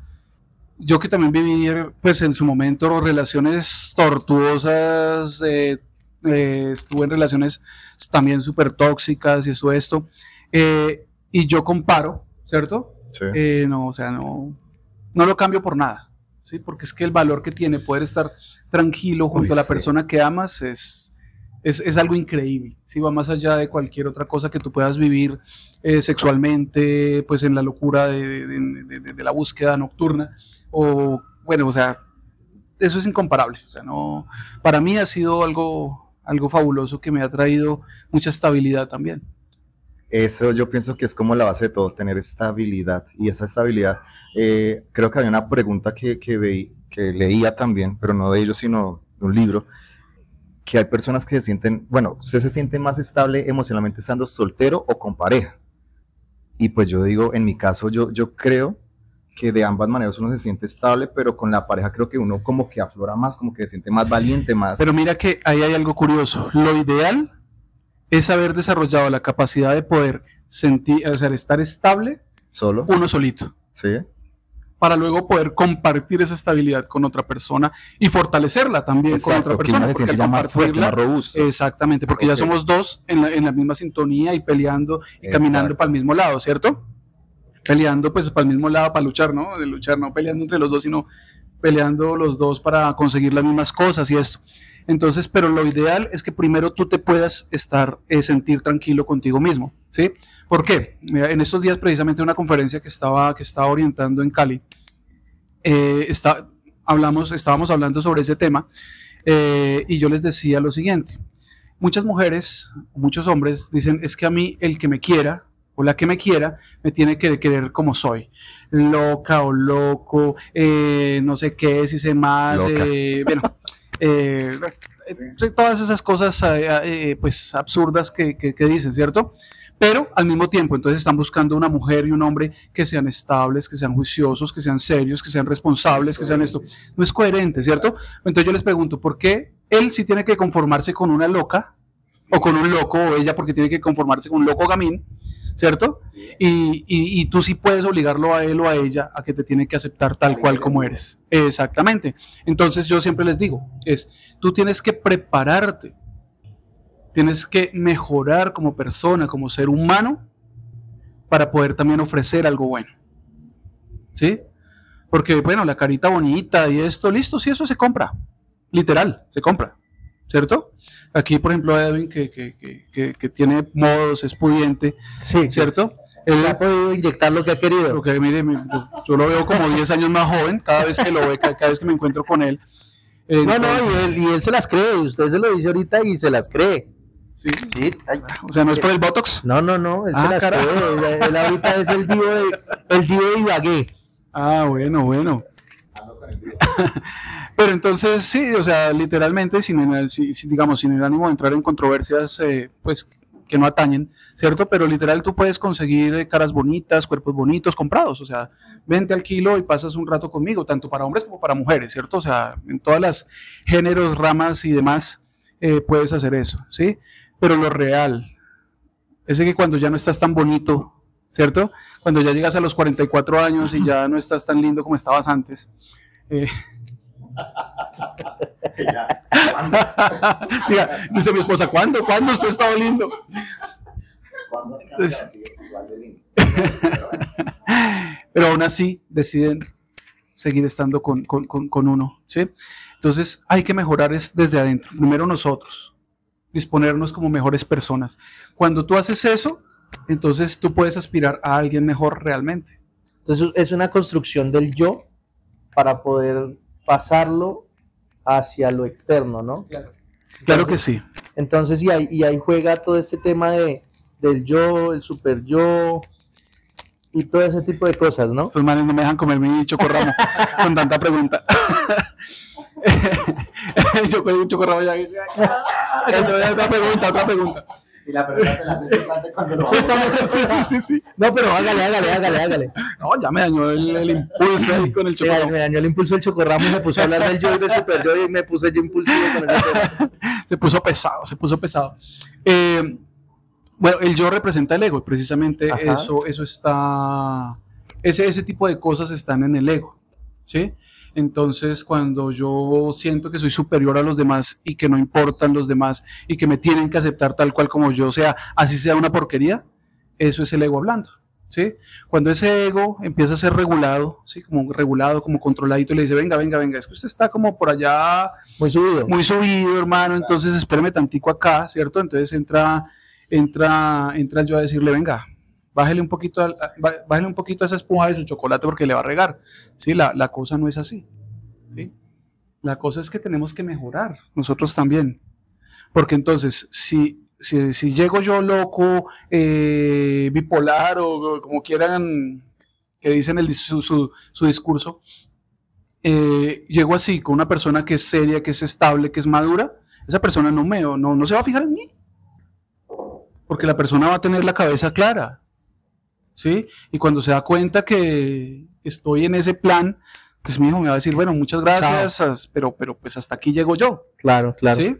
yo que también viví, pues en su momento relaciones tortuosas, eh, eh, estuve en relaciones también súper tóxicas y eso esto, eh, y yo comparo, ¿cierto?
Sí.
Eh, no, o sea, no, no lo cambio por nada, ¿sí? Porque es que el valor que tiene poder estar tranquilo junto
Uy,
a la
sí.
persona que amas es, es, es algo increíble, ¿sí? Va más allá de cualquier otra cosa que tú puedas vivir eh, sexualmente, pues en la locura de- de- de la búsqueda nocturna, o, bueno, o sea, eso es incomparable, o sea, no, para mí ha sido algo, algo fabuloso que me ha traído mucha estabilidad también.
Eso yo pienso que es como la base de todo, tener estabilidad. Y esa estabilidad, eh, creo que había una pregunta que, que, veí- que leía también, pero no de ellos, sino de un libro, que hay personas que se sienten, bueno, usted se siente más estable emocionalmente estando soltero o con pareja. Y pues yo digo, en mi caso, yo, yo creo que de ambas maneras uno se siente estable, pero con la pareja creo que uno como que aflora más, como que se siente más valiente, más...
Pero mira que ahí hay algo curioso. Lo ideal es haber desarrollado la capacidad de poder sentir, o sea, estar estable
solo.
uno solito,
Sí.
para luego poder compartir esa estabilidad con otra persona y fortalecerla también con otra persona.
se
Porque
más fuerte, más robusto.
exactamente, porque ya somos dos en la, en la misma sintonía y peleando y caminando para el mismo lado, ¿cierto? Peleando pues para el mismo lado, para luchar, ¿no? De luchar, no peleando entre los dos, sino peleando los dos para conseguir las mismas cosas y esto. Entonces, pero lo ideal es que primero tú te puedas estar, eh, sentir tranquilo contigo mismo, ¿sí? ¿Por qué? En estos días precisamente una conferencia que estaba, que estaba orientando en Cali, eh, está, hablamos, estábamos hablando sobre ese tema eh, y yo les decía lo siguiente. Muchas mujeres, muchos hombres dicen, es que a mí el que me quiera o la que me quiera me tiene que querer como soy. Loca o loco, eh, no sé qué, si sé más, eh, bueno, eh, eh, todas esas cosas eh, eh, pues absurdas que, que- que dicen, ¿cierto? Pero al mismo tiempo, entonces están buscando una mujer y un hombre que sean estables, que sean juiciosos, que sean serios, que sean responsables, que sean esto. No es coherente, ¿cierto? Entonces yo les pregunto, ¿por qué él sí tiene que conformarse con una loca o con un loco o ella porque tiene que conformarse con un loco gamín, ¿cierto? Y, y, y tú sí puedes obligarlo a él o a ella a que te tiene que aceptar tal cual como eres. Exactamente. Entonces yo siempre les digo, es, tú tienes que prepararte, tienes que mejorar como persona, como ser humano, para poder también ofrecer algo bueno. ¿Sí? Porque, bueno, la carita bonita y esto, listo, sí, eso se compra. Literal, se compra. ¿Cierto? Aquí, por ejemplo, Edwin, que, que, que, que, que tiene modos, es pudiente,
Sí,
¿cierto?
Él
Él,
ha podido inyectar lo que ha querido.
porque, mire, mi- yo, yo lo veo como 10 años más joven cada vez que lo ve, cada, cada vez que me encuentro con él.
No, no,
Entonces,
y él, y él se las cree, y usted se lo dice ahorita y se las cree.
sí.
Sí, ay,
O sea, no es por el Botox.
No, no, no, él
Ah,
se las
carajo.
cree. Él, él ahorita es el divo de, el divo de Ibagué.
Ah, bueno, bueno. Pero entonces sí, o sea, literalmente, sin, el- si- digamos, sin el ánimo de entrar en controversias, eh, pues que no atañen, ¿cierto? Pero literal tú puedes conseguir eh, caras bonitas, cuerpos bonitos comprados, o sea, vente al kilo y pasas un rato conmigo, tanto para hombres como para mujeres, ¿cierto? O sea, en todas las géneros, ramas y demás eh, puedes hacer eso, ¿sí? Pero lo real, ese que cuando ya no estás tan bonito, ¿cierto? Cuando ya llegas a los 44 años y ya no estás tan lindo como estabas antes. eh,
Ya.
Diga, dice mi esposa, ¿cuándo? ¿Cuándo usted está oliendo?
¿Cuándo
Entonces-. Pero aún así deciden seguir estando con, con- con- con uno, ¿sí? Entonces hay que mejorar es desde adentro, primero nosotros, disponernos como mejores personas. Cuando tú haces eso, entonces tú puedes aspirar a alguien mejor realmente.
Entonces es una construcción del yo para poder pasarlo hacia lo externo, ¿no?
Claro que sí.
Entonces, y ahí, y ahí juega todo este tema de, del yo, el super yo y todo ese tipo de cosas, ¿no?
Estos manes no me dejan comer mi chocorramo con tanta pregunta. Yo con un chocorramo ya. Entonces, otra pregunta, otra pregunta.
Y la pregunta te la hace importante cuando lo
sí, sí, sí. No, pero hágale, hágale, hágale, hágale.
No, ya me dañó el, el impulso ahí con el
Me,
chocorramo.
me dañó el impulso del chocorramo y me puse a hablar del yo y del super yo y me puse yo impulsivo con tema.
se puso pesado, se puso pesado. Eh, bueno, el yo representa el ego, y precisamente
Ajá.
eso, eso está, ese, ese tipo de cosas están en el ego, ¿sí? Entonces, cuando yo siento que soy superior a los demás y que no importan los demás y que me tienen que aceptar tal cual como yo sea, así sea una porquería, eso es el ego hablando, ¿sí? Cuando ese ego empieza a ser regulado, ¿sí? Como regulado, como controladito, le dice, venga, venga, venga, es que usted está como por allá
Muy subido.
muy subido, hermano, entonces espéreme tantico acá, ¿cierto? Entonces entra, entra, entra yo a decirle, venga, bájele un poquito, al- a- bá- bájele un poquito esa espuma de su chocolate porque le va a regar, ¿sí? La, la cosa no es así, ¿sí? La cosa es que tenemos que mejorar, nosotros también, porque entonces, si, si, si llego yo loco, eh, bipolar o, como quieran que dicen el, su, su, su discurso, eh, llego así con una persona que es seria, que es estable, que es madura, esa persona no me no, no se va a fijar en mí. Porque la persona va a tener la cabeza clara. ¿Sí? Y cuando se da cuenta que estoy en ese plan, pues mi hijo me va a decir, bueno, muchas gracias, as- pero, pero pues hasta aquí llego yo.
Claro, claro.
¿sí?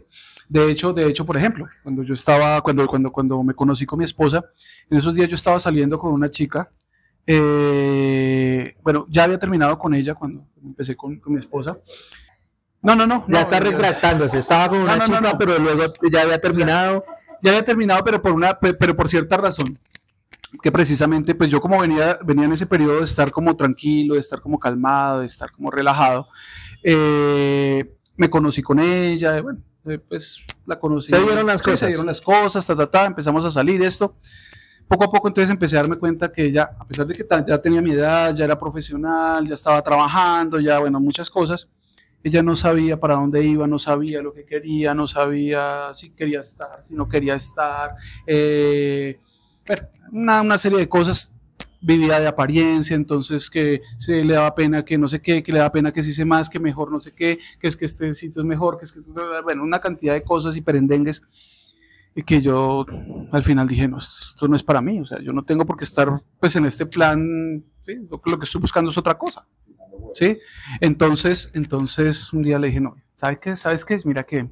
De hecho, de hecho, por ejemplo, cuando yo estaba, cuando, cuando, cuando me conocí con mi esposa, en esos días yo estaba saliendo con una chica, eh, bueno, ya había terminado con ella cuando empecé con, con mi esposa. No, no, no.
Ya
no,
está retractándose. Estaba con una
No, no, no,
chica,
no.
pero luego ya había terminado.
ya había terminado, pero por una, pe- pero por cierta razón. Que precisamente, pues yo como venía, venía en ese periodo de estar como tranquilo, de estar como calmado, de estar como relajado, eh, me conocí con ella, bueno, eh, pues la conocí.
Se dieron las cosas.
Se dieron las cosas, ta, ta, ta, empezamos a salir esto. Poco a poco entonces empecé a darme cuenta que ella, a pesar de que ya tenía mi edad, ya era profesional, ya estaba trabajando, ya, bueno, muchas cosas, ella no sabía para dónde iba, no sabía lo que quería, no sabía si quería estar, si no quería estar, eh, bueno, una, una serie de cosas, vivía de apariencia, entonces que se le daba pena que no sé qué, que le daba pena que se hice más, que mejor no sé qué, que es que este sitio es mejor, que es que, bueno, una cantidad de cosas y perendengues, y que yo al final dije, no, esto no es para mí, o sea, yo no tengo por qué estar pues en este plan, ¿sí? lo, lo que estoy buscando es otra cosa. ¿sí? Entonces, entonces un día le dije, no, ¿sabes qué? ¿Sabes qué? Mira que,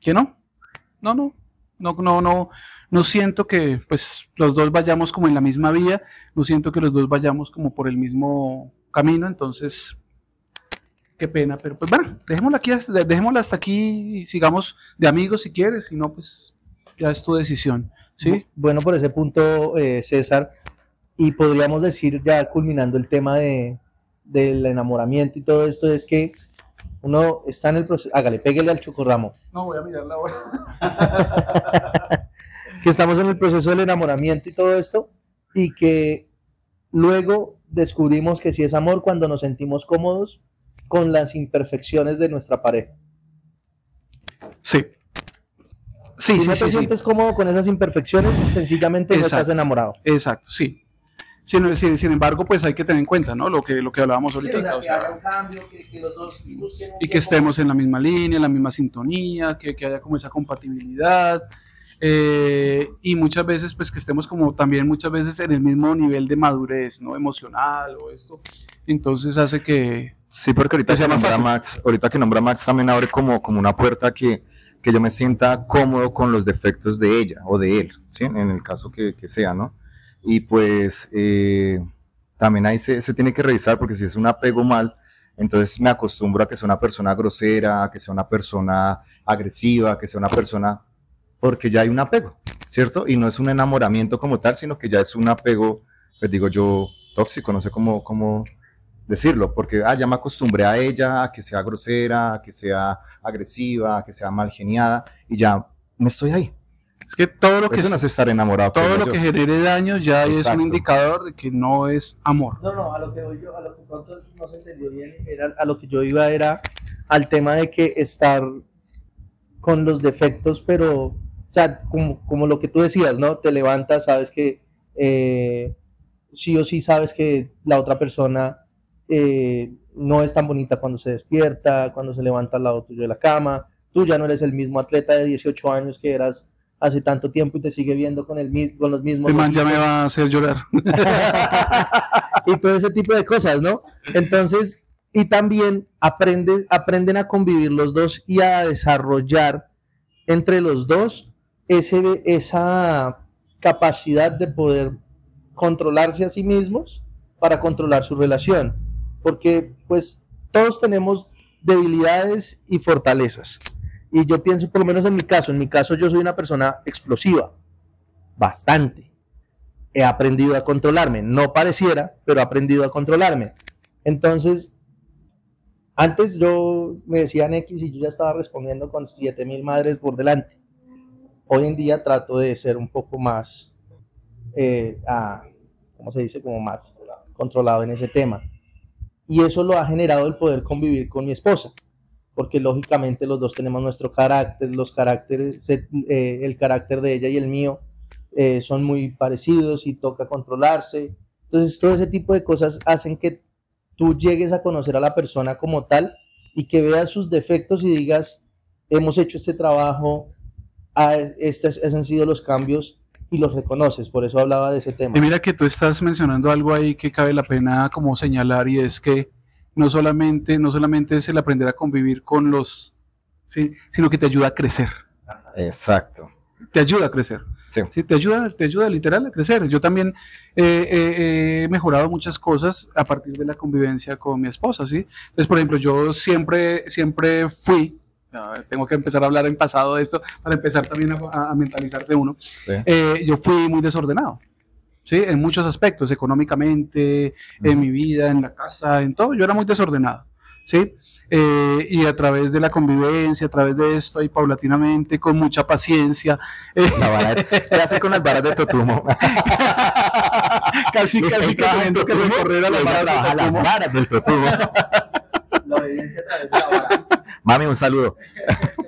que no, no, no, no, no, no, no siento que pues los dos vayamos como en la misma vía, no siento que los dos vayamos como por el mismo camino, entonces, qué pena, pero pues bueno, dejémosla aquí, hasta- dejémosla hasta aquí y sigamos de amigos si quieres, si no, pues ya es tu decisión, ¿sí?
Bu- Bueno, por ese punto, eh, César, y podríamos decir, ya culminando el tema de, del enamoramiento y todo esto, es que uno está en el proceso, hágale, pégale al chocorramo,
No voy a mirar la hora.
que estamos en el proceso del enamoramiento y todo esto, y que luego descubrimos que sí es amor cuando nos sentimos cómodos con las imperfecciones de nuestra pareja.
Sí. Sí,
si
sí,
no te
sí.
sientes cómodo con esas imperfecciones, sencillamente no estás enamorado.
Exacto, sí. Sin, sin, sin embargo, pues hay que tener en cuenta, ¿no? Lo que, lo que hablábamos
o
ahorita.
sea, que haya un cambio, que, que los dos busquen un
y que estemos en la misma línea, en la misma sintonía, que, que haya como esa compatibilidad. Eh, y muchas veces, pues que estemos como también muchas veces en el mismo nivel de madurez, ¿no? Emocional o esto. Entonces hace que...
Sí, porque ahorita
Que sea
que nombra. Max, ahorita que nombra Max también abre como, como una puerta que, que yo me sienta cómodo con los defectos de ella o de él, ¿sí? En el caso que, que sea, ¿no? Y pues eh, también ahí se, se tiene que revisar porque si es un apego mal, Entonces me acostumbro a que sea una persona grosera, a que sea una persona agresiva, a que sea una persona, porque ya hay un apego, ¿cierto? Y no es un enamoramiento como tal, sino que ya es un apego, pues digo yo, tóxico, no sé cómo, cómo decirlo, porque ah, ya me acostumbré a ella, a que sea grosera, a que sea agresiva, a que sea mal geniada, y ya me estoy ahí.
Es que todo lo que,
Eso no es estar enamorado.
todo lo
yo.
que genere daño ya es un indicador de que no es amor.
No, no, a lo que voy yo, a lo que pronto no se entendió bien, era, a lo que yo iba era al tema de que estar con los defectos, pero, o sea, como, como lo que tú decías, ¿no? Te levantas, sabes que eh, sí o sí sabes que la otra persona eh, no es tan bonita cuando se despierta, cuando se levanta al lado tuyo de la cama, tú ya no eres el mismo atleta de 18 años que eras hace tanto tiempo y te sigue viendo con, el, con los mismos...
Este man ya me va a hacer llorar.
y todo ese tipo de cosas, ¿no? Entonces, y también aprende, aprenden a convivir los dos y a desarrollar entre los dos ese, esa capacidad de poder controlarse a sí mismos para controlar su relación. Porque, pues, todos tenemos debilidades y fortalezas. Y yo pienso, por lo menos en mi caso, en mi caso yo soy una persona explosiva, bastante he aprendido a controlarme. No pareciera, pero he aprendido a controlarme. Entonces, antes yo me decían X y yo ya estaba respondiendo con 7000 madres por delante. Hoy en día trato de ser un poco más, eh, ah, ¿cómo se dice? Como más controlado en ese tema. Y eso lo ha generado el poder convivir con mi esposa, porque lógicamente los dos tenemos nuestro carácter, los caracteres, eh, el carácter de ella y el mío eh, son muy parecidos y toca controlarse. Entonces, todo ese tipo de cosas hacen que tú llegues a conocer a la persona como tal y que veas sus defectos y digas, hemos hecho este trabajo, ah, estos estos han sido los cambios y los reconoces. Por eso hablaba de ese tema.
Y mira que tú estás mencionando algo ahí que cabe la pena como señalar y es que no solamente, no solamente es el aprender a convivir con los, ¿sí? sino que te ayuda a crecer,
Exacto.
te ayuda a crecer.
Sí.
Sí, te ayuda, te ayuda literal a crecer. Yo también eh, eh, he mejorado muchas cosas a partir de la convivencia con mi esposa, ¿sí? Entonces, por ejemplo, yo siempre, siempre fui, tengo que empezar a hablar en pasado de esto para empezar también a, a mentalizarse uno.
Sí.
Eh, yo fui muy desordenado, ¿sí? En muchos aspectos, económicamente, en
Ujú.
mi vida, en la casa, en todo, yo era muy desordenado, ¿sí? Eh, y a través de la convivencia, a través de esto, y paulatinamente, con mucha paciencia, eh,
La vara de- ¿Qué hace con las varas de Totumo?
casi, casi que que recorrer a de
Trabaja las varas del Totumo.
La obediencia a través de la vara.
Mami, un saludo.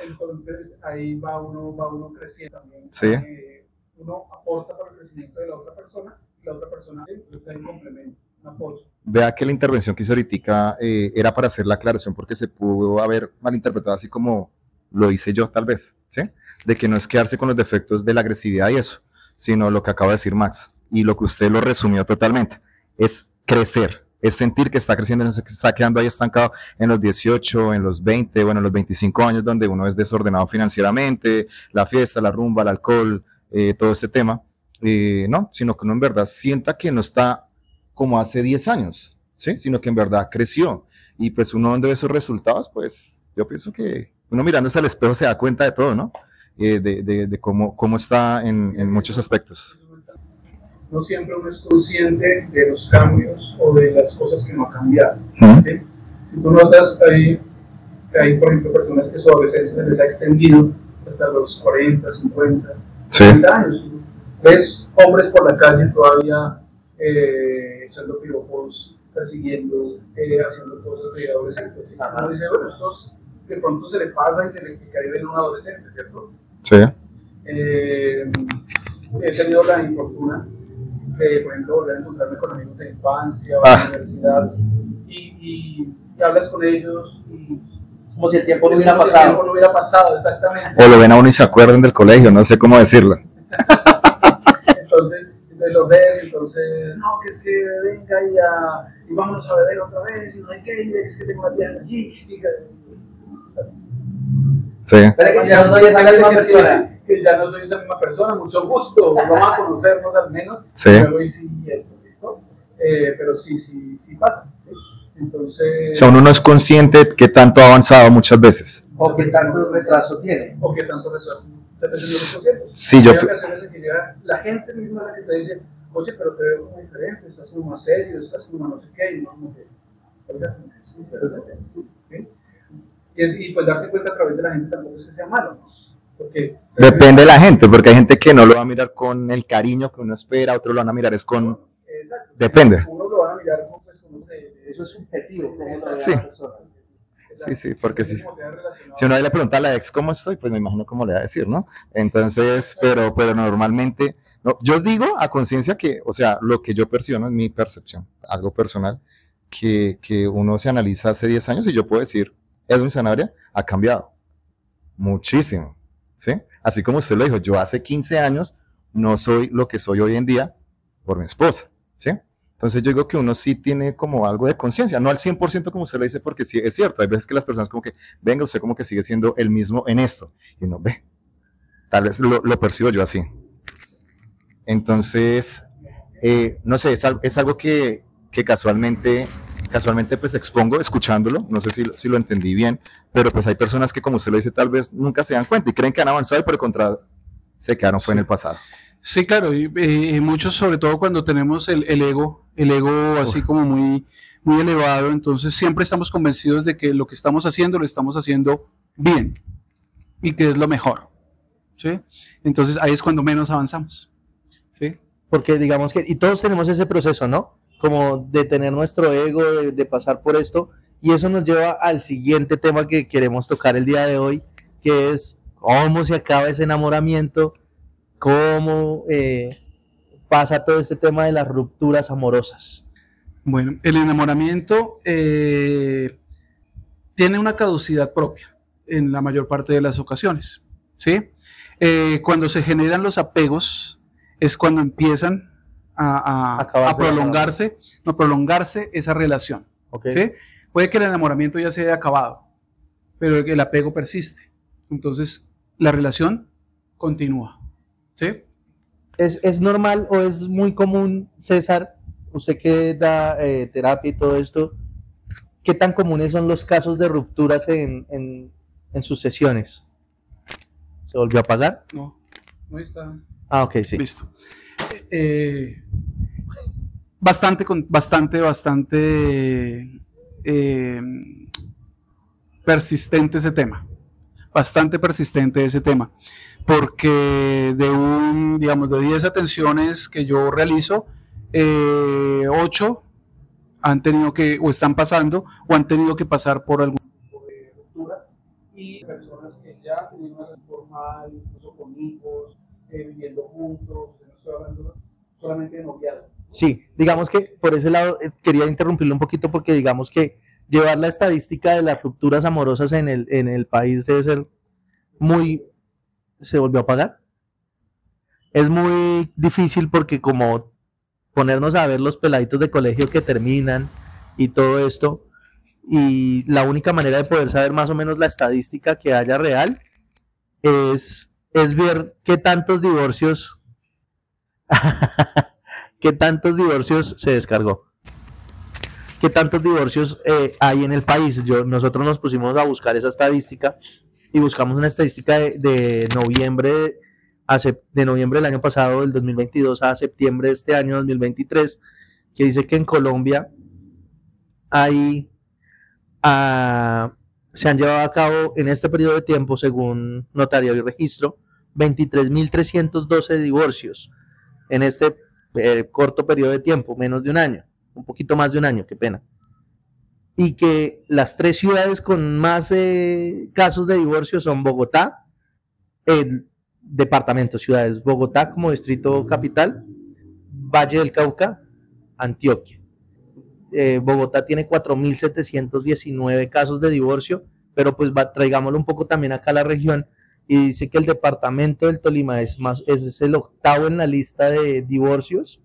Entonces ahí va uno, va uno creciendo también.
Sí.
Eh, uno aporta para el crecimiento de la otra persona y la otra persona, hay un complemento, un apoyo.
Vea que la intervención que hizo ahorita eh, era para hacer la aclaración porque se pudo haber malinterpretado así como lo hice yo tal vez, ¿sí? De que no es quedarse con los defectos de la agresividad y eso, sino lo que acaba de decir Max y lo que usted lo resumió totalmente, es crecer, es sentir que está creciendo, se está quedando ahí estancado en los 18, en los 20, bueno, en los 25 años donde uno es desordenado financieramente, la fiesta, la rumba, el alcohol, eh, todo este tema, eh, no, sino que uno en verdad sienta que no está como hace 10 años, ¿sí? Sino que en verdad creció. Y pues uno donde ve esos resultados, pues yo pienso que uno mirándose al espejo se da cuenta de todo, ¿no? Eh, de, de, de cómo, cómo está en, en muchos aspectos.
No siempre uno es consciente de los cambios o de las cosas que no han cambiado. ¿sí? Si tú notas, hay, hay, por ejemplo, personas que su adolescencia se les ha extendido hasta los 40, 50,
Sí.
60 años. Ves hombres por la calle todavía eh, echando piropos, persiguiendo, eh, haciendo cosas de adolescentes. Y uno dice, bueno, estos de pronto se le pasa y se le cae en un adolescente, ¿cierto?
Sí.
Eh, he tenido la infortuna de, por ejemplo, volver a encontrarme con amigos de infancia o de
Ah.
universidad y, y, y hablas con ellos y
Como si el tiempo no hubiera
si el
pasado.
tiempo no hubiera pasado, exactamente.
O lo ven a uno y se acuerdan del colegio, no sé cómo decirlo.
Entonces, entonces los ves, entonces, no, que es que venga y, a, y vámonos a beber otra vez, y no hay que ir, es que tengo una tía allí. Y que,
Sí.
Pero que ya no soy esa misma persona.
Que ya no soy esa misma persona, mucho gusto, vamos a conocernos al menos.
Sí.
Y luego y sí, eso, ¿listo? Eh, pero sí, sí, sí pasa. ¿sí? Entonces,
O sea, uno no es consciente que tanto ha avanzado muchas veces.
¿O qué tanto retraso tiene?
o qué tanto retraso.
Sí, yo
que llega la gente misma la que te dice, oye, pero te veo como diferente, estás como más serio, estás como no sé qué, y no que, ¿sí? Y, es- y pues darse cuenta a través de la gente tampoco es que sea malo, ¿no? Porque
Depende de la gente, porque hay gente que no lo va a mirar con el cariño que uno espera, otros lo van a mirar es con...
Exacto.
Depende.
Uno lo van a mirar como pues, como de,
Eso es subjetivo, como
Sí.
la persona.
Sí, sí, porque sí. Si uno le pregunta a la ex cómo estoy, pues me imagino cómo le va a decir, ¿no? Entonces, pero, pero normalmente, no, yo digo a conciencia que, o sea, lo que yo percibo, no es mi percepción, algo personal, que, que uno se analiza hace 10 años y yo puedo decir, Edwin Sanabria ha cambiado muchísimo, ¿sí? Así como usted lo dijo, yo hace 15 años no soy lo que soy hoy en día por mi esposa, ¿sí? Entonces yo digo que uno sí tiene como algo de conciencia, no al 100% como usted lo dice, porque sí es cierto, hay veces que las personas como que, venga, usted como que sigue siendo el mismo en esto, y uno ve, tal vez lo, percibo yo así. Entonces, eh, no sé, es, es algo que, que casualmente, casualmente pues expongo escuchándolo, no sé si, lo- si lo entendí bien, pero pues hay personas que como usted lo dice tal vez nunca se dan cuenta y creen que han avanzado y por el contrario se quedaron fue en el pasado.
Sí, claro, y, eh, y muchos, sobre todo cuando tenemos el, el ego, el ego así como muy, muy elevado, entonces siempre estamos convencidos de que lo que estamos haciendo lo estamos haciendo bien y que es lo mejor, ¿sí? Entonces ahí es cuando menos avanzamos, ¿sí?
Porque digamos que, y todos tenemos ese proceso, ¿no? Como de tener nuestro ego, de, pasar por esto, y eso nos lleva al siguiente tema que queremos tocar el día de hoy, que es cómo se acaba ese enamoramiento, cómo eh, pasa todo este tema de las rupturas amorosas.
Bueno, el enamoramiento eh, tiene una caducidad propia en la mayor parte de las ocasiones, ¿sí? Eh, cuando se generan los apegos es cuando empiezan a, a-
Acabarse
a prolongarse, no prolongarse esa relación,
¿ok?
¿sí? Puede que el enamoramiento ya se haya acabado, pero el apego persiste. Entonces, la relación continúa, ¿sí?
¿Es, es normal o es muy común, César, usted que da eh, terapia y todo esto, qué tan comunes son los casos de rupturas en, en, en sus sesiones? ¿Se volvió a apagar?
No, no está.
Ah, ok, sí.
Listo. Eh, bastante, bastante, bastante eh, persistente ese tema. Bastante persistente ese tema. Porque de un, digamos, de 10 atenciones que yo realizo, eh, 8 han tenido que, o están pasando, o han tenido que pasar por algún tipo de ruptura. Y personas que ya tienen una formal, incluso con hijos, eh, viviendo juntos, solamente.
Sí, digamos que por ese lado eh, quería interrumpirlo un poquito porque digamos que llevar la estadística de las rupturas amorosas en el, en el país debe ser muy... ¿Se volvió a apagar? Es muy difícil porque como ponernos a ver los peladitos de colegio que terminan y todo esto, y la única manera de poder saber más o menos la estadística que haya real es, es ver qué tantos divorcios qué tantos divorcios se descargó qué tantos divorcios eh, hay en el país yo nosotros nos pusimos a buscar esa estadística y buscamos una estadística de, noviembre de noviembre del año pasado del 2022 a septiembre de este año 2023 que dice que en Colombia hay ah, se han llevado a cabo en este periodo de tiempo según notario y registro 23.312 divorcios en este eh, corto periodo de tiempo, menos de un año, un poquito más de un año, qué pena. Y que las tres ciudades con más eh, casos de divorcio son Bogotá, el departamento, ciudades, Bogotá como distrito capital, Valle del Cauca, Antioquia. Eh, Bogotá tiene 4.719 casos de divorcio, pero pues va, traigámoslo un poco también acá a la región y dice que el departamento del Tolima es más es, el octavo en la lista de divorcios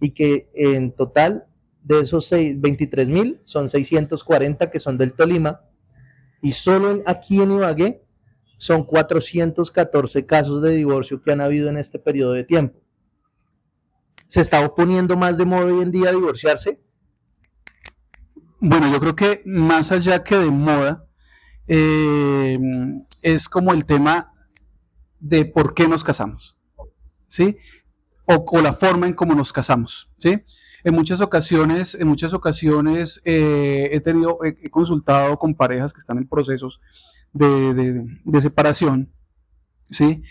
y que en total de esos seis- 23 mil son 640 que son del Tolima y solo aquí en Ibagué son 414 casos de divorcio que han habido en este periodo de tiempo. ¿Se está poniendo más de moda hoy en día divorciarse?
Bueno, yo creo que más allá que de moda, eh, es como el tema de por qué nos casamos, ¿sí? O, o la forma en cómo nos casamos, ¿sí? En muchas ocasiones, en muchas ocasiones eh, he tenido, he, consultado con parejas que están en procesos de, de- de separación, ¿sí?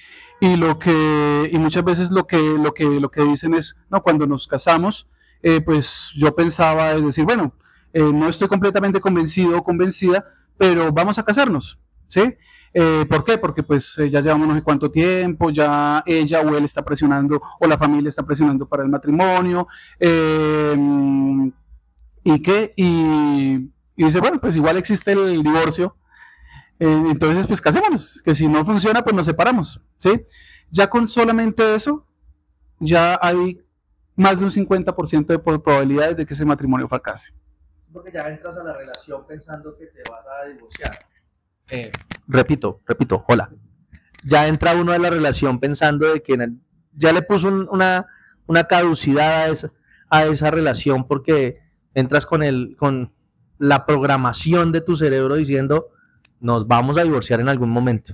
Y lo que, y muchas veces lo que, lo que, lo que dicen es, no, cuando nos casamos, eh, pues yo pensaba, es decir, bueno, eh, no estoy completamente convencido o convencida, pero vamos a casarnos, ¿sí? Eh, ¿Por qué? Porque pues eh, ya llevamos no sé cuánto tiempo, ya ella o él está presionando, o la familia está presionando para el matrimonio, eh, y qué, y, y dice, bueno, pues igual existe el divorcio, eh, entonces pues casémonos, que si no funciona, pues nos separamos, ¿sí? Ya con solamente eso, ya hay más de un 50% de probabilidades de que ese matrimonio fracase.
Porque ya entras a la relación pensando que te vas a divorciar.
Eh, repito, repito, hola. Ya entra uno a la relación pensando de que ya le puso un- una, una caducidad a esa, a esa relación porque entras con el, con la programación de tu cerebro diciendo nos vamos a divorciar en algún momento.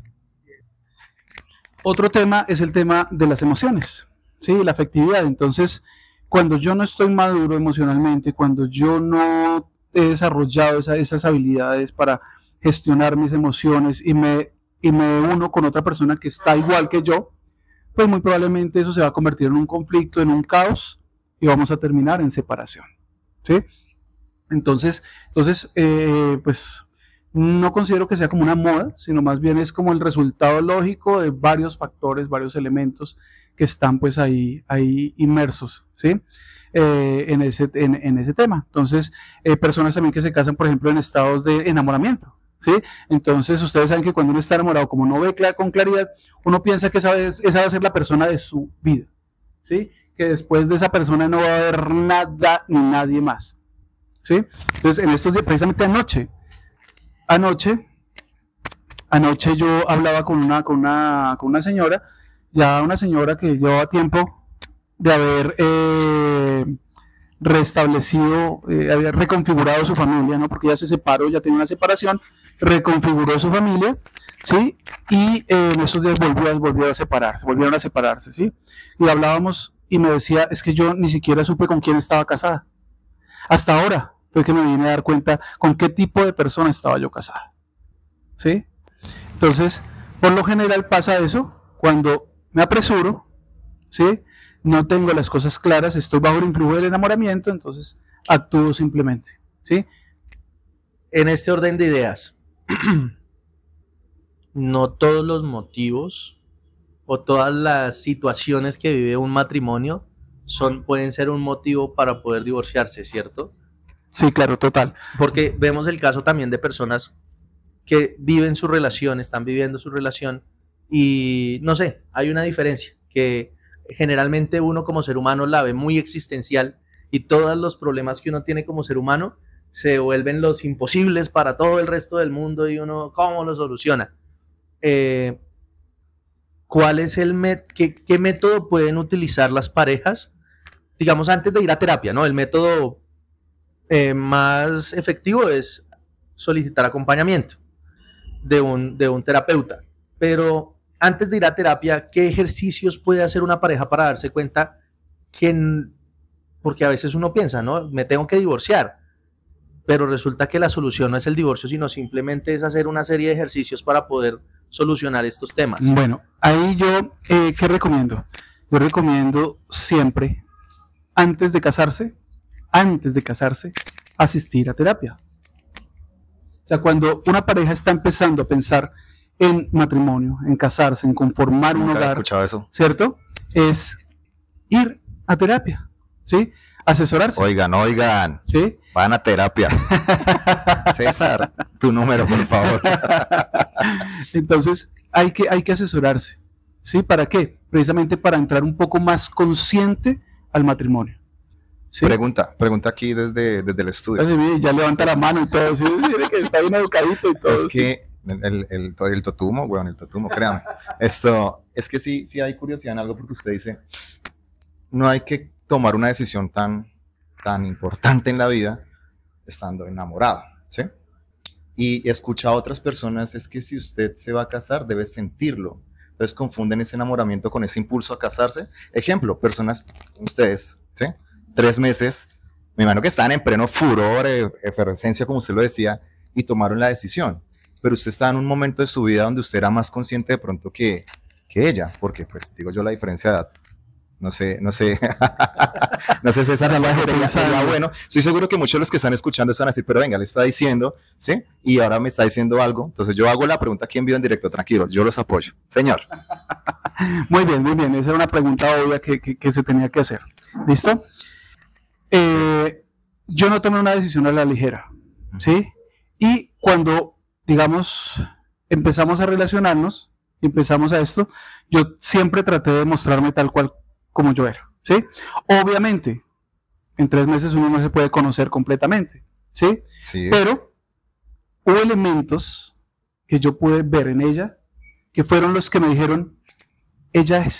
Otro tema es el tema de las emociones, ¿sí? La afectividad. Entonces, cuando yo no estoy maduro emocionalmente, cuando yo no he desarrollado esa- esas habilidades para gestionar mis emociones y me, y me uno con otra persona que está igual que yo, pues muy probablemente eso se va a convertir en un conflicto, en un caos y vamos a terminar en separación, ¿sí? Entonces, entonces eh, pues no considero que sea como una moda, sino más bien es como el resultado lógico de varios factores, varios elementos que están pues ahí, ahí inmersos, ¿sí? Eh, en, ese, en, ese tema. Entonces, eh, personas también que se casan, por ejemplo, en estados de enamoramiento, ¿sí? Entonces, ustedes saben que cuando uno está enamorado, como no ve con claridad, uno piensa que esa, es- esa va a ser la persona de su vida, ¿sí? Que después de esa persona no va a haber nada ni nadie más, ¿sí? Entonces, en estos días, precisamente anoche, anoche, anoche yo hablaba con una, con una, con una señora, ya una señora que llevaba tiempo de haber eh, restablecido, eh, había reconfigurado su familia, ¿no? Porque ya se separó, ya tenía una separación, reconfiguró su familia, ¿sí? Y eh, en esos días volvió, volvió a separarse, volvieron a separarse, ¿sí? Y hablábamos y me decía, es que yo ni siquiera supe con quién estaba casada. Hasta ahora fue que me vine a dar cuenta con qué tipo de persona estaba yo casada. ¿Sí? Entonces, por lo general pasa eso cuando me apresuro, ¿sí? No tengo las cosas claras, estoy bajo el influjo del enamoramiento, entonces actúo simplemente, ¿sí?
En este orden de ideas, no todos los motivos o todas las situaciones que vive un matrimonio son, pueden ser un motivo para poder divorciarse, ¿cierto?
Sí, claro, total.
Porque vemos el caso también de personas que viven su relación, están viviendo su relación y no sé, hay una diferencia que generalmente uno como ser humano la ve muy existencial y todos los problemas que uno tiene como ser humano se vuelven los imposibles para todo el resto del mundo y uno cómo lo soluciona. Eh, ¿Cuál es el met qué, qué método pueden utilizar las parejas? Digamos antes de ir a terapia, ¿no? El método eh, más efectivo es solicitar acompañamiento de un, de un terapeuta. Pero antes de ir a terapia, ¿qué ejercicios puede hacer una pareja para darse cuenta que, porque a veces uno piensa, ¿no? Me tengo que divorciar, pero resulta que la solución no es el divorcio, sino simplemente es hacer una serie de ejercicios para poder solucionar estos temas.
Bueno, ahí yo, eh, ¿qué recomiendo? Yo recomiendo siempre, antes de casarse, antes de casarse, asistir a terapia. O sea, cuando una pareja está empezando a pensar en matrimonio, en casarse, en conformar un
Nunca había
hogar,
escuchado eso.
¿cierto? Es ir a terapia, ¿sí? Asesorarse,
Oigan, oigan,
¿sí?
van a terapia. César, tu número, por favor.
Entonces, hay que, hay que asesorarse. ¿Sí? ¿Para qué? Precisamente para entrar un poco más consciente al matrimonio. ¿Sí?
Pregunta, pregunta aquí desde, desde el estudio.
Ya levanta la mano y todo. ¿sí? Mire que está bien educadito y todo.
Es que el, el, el, totumo, weón, el totumo, créame. Esto, es que sí, sí hay curiosidad en algo porque usted dice, no hay que tomar una decisión tan, tan importante en la vida estando enamorado, ¿sí? Y escucha a otras personas, es que si usted se va a casar, debe sentirlo. Entonces confunden ese enamoramiento con ese impulso a casarse. Ejemplo, personas, ustedes, ¿sí? Tres meses, me imagino que están en pleno furor, eh, efervescencia, como usted lo decía, y tomaron la decisión. Pero usted está en un momento de su vida donde usted era más consciente de pronto que, que ella, porque pues digo yo la diferencia de edad no sé, no sé, no sé si esa sería, sería bueno. Estoy seguro que muchos de los que están escuchando están a decir, pero venga, le está diciendo, ¿sí? Y ahora me está diciendo algo. Entonces yo hago la pregunta aquí en vivo en directo, tranquilo, yo los apoyo. Señor.
Muy bien, muy bien. Esa era una pregunta obvia que, que, se tenía que hacer. ¿Listo? Eh, yo no tomé una decisión a la ligera, ¿sí? Y cuando, digamos, empezamos a relacionarnos, empezamos a esto, yo siempre traté de mostrarme tal cual como yo era, ¿sí? Obviamente, en tres meses uno no se puede conocer completamente, ¿sí?
Sí.
Pero hubo elementos que yo pude ver en ella que fueron los que me dijeron, ella es,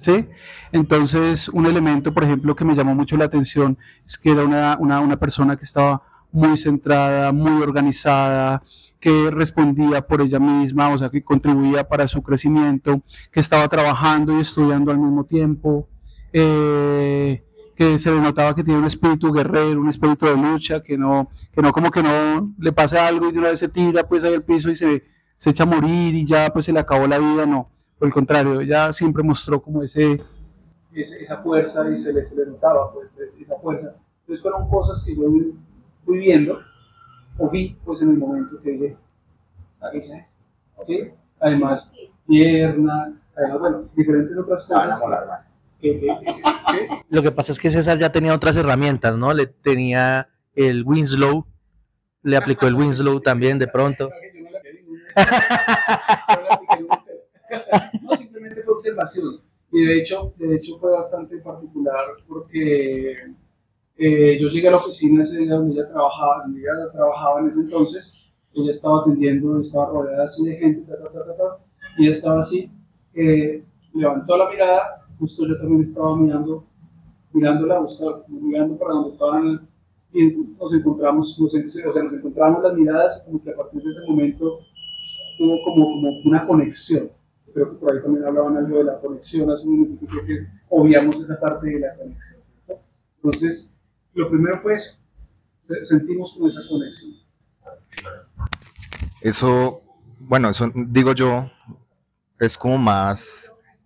¿sí? Entonces, un elemento, por ejemplo, que me llamó mucho la atención es que era una, una, una persona que estaba muy centrada, muy organizada, que respondía por ella misma, o sea, que contribuía para su crecimiento, que estaba trabajando y estudiando al mismo tiempo, eh, que se le notaba que tiene un espíritu guerrero, un espíritu de lucha, que no, que no como que no le pasa algo y de una vez se tira pues ahí al piso y se, se echa a morir y ya pues se le acabó la vida, no, por el contrario, ella siempre mostró como ese, esa fuerza y se le, se le notaba pues esa fuerza. Entonces fueron cosas que yo fui viendo o vi pues en el momento que dije, esa es, ¿sí? Además, tierna, además, bueno, diferentes otras cosas.
Lo que pasa es que César ya tenía otras herramientas, ¿no? Le tenía el Winslow, le aplicó el Winslow también de pronto.
No, simplemente fue observación. Y de hecho, de hecho fue bastante particular porque eh, yo llegué a la oficina ese día donde ella trabajaba, donde ella trabajaba en ese entonces, ella estaba atendiendo, estaba rodeada así de gente, y ella estaba así, eh, levantó la mirada, justo yo también estaba mirando, mirándola, mirando para donde estaban, y nos encontramos, nos, o sea, nos encontramos las miradas, como que a partir de ese momento hubo como, como una conexión. Creo que por ahí también hablaban algo de la conexión, así creo que obviamos esa parte de la conexión. Entonces, lo primero fue eso, sentimos con esa conexión.
Eso, bueno, eso digo yo, es como más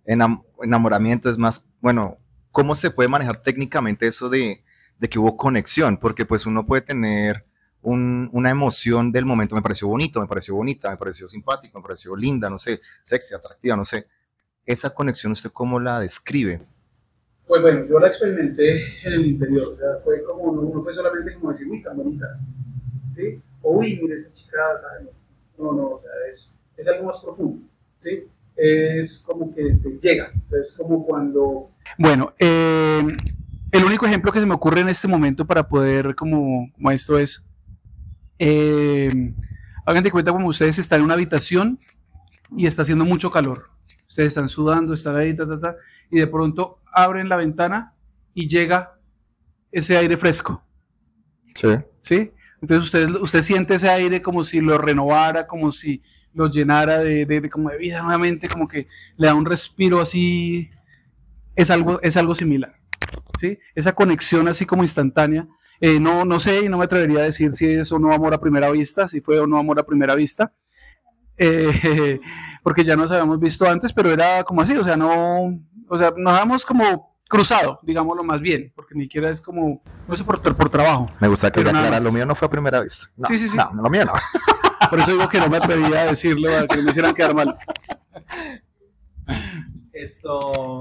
enamoramiento, es más, bueno, ¿cómo se puede manejar técnicamente eso de, que hubo conexión? Porque pues uno puede tener una emoción del momento, me pareció bonito, me pareció bonita, me pareció simpático, me pareció linda, no sé, sexy, atractiva, no sé. Esa conexión, ¿usted cómo la describe?
Pues bueno, yo la experimenté en el interior, o sea, fue como, no, fue solamente como decir, uy, tan bonita, ¿sí? O uy, mire esa chica, no, no, o sea, es, es algo más profundo, ¿sí? Es como que te llega, es como cuando... Bueno, eh, el único ejemplo que se me ocurre en este momento para poder, como, como esto es, eh, hagan cuenta como ustedes están en una habitación y está haciendo mucho calor, ustedes están sudando, están ahí, ta, ta, ta, y de pronto abren la ventana y llega ese aire fresco.
Sí.
¿Sí? Entonces usted, usted siente ese aire como si lo renovara, como si lo llenara de, de, como de vida nuevamente, como que le da un respiro así. Es algo, es algo similar. ¿sí? Esa conexión así como instantánea. Eh, no, no sé y no me atrevería a decir si es o no amor a primera vista, si fue o no amor a primera vista. Eh, porque ya nos habíamos visto antes, pero era como así, o sea, no, o sea, nos damos como cruzado, digámoslo más bien, porque ni siquiera es como, no sé, por, por trabajo.
Me gusta que lo mío no fue a primera vista.
sí, sí, sí.
No, lo mío no.
Por eso digo que no me atrevía a decirlo, a que me hicieran quedar mal.
Esto,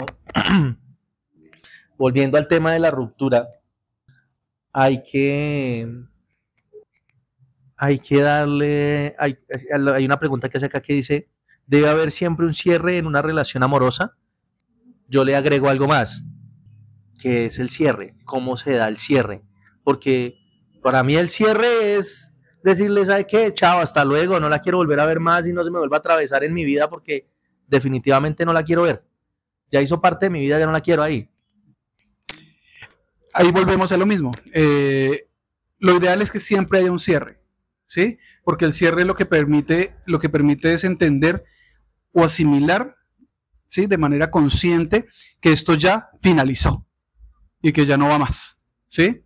volviendo al tema de la ruptura, hay que, hay que darle, hay, hay una pregunta que hace acá que dice, ¿debe haber siempre un cierre en una relación amorosa? yo le agrego algo más, que es el cierre, cómo se da el cierre, porque para mí el cierre es decirle, ¿sabe qué? Chao, hasta luego, no la quiero volver a ver más y no se me vuelva a atravesar en mi vida porque definitivamente no la quiero ver. Ya hizo parte de mi vida, ya no la quiero ahí.
Ahí volvemos a lo mismo. Eh, lo ideal es que siempre haya un cierre, ¿sí? Porque el cierre lo que permite, lo que permite es entender o asimilar, ¿sí? De manera consciente que esto ya finalizó y que ya no va más, ¿sí?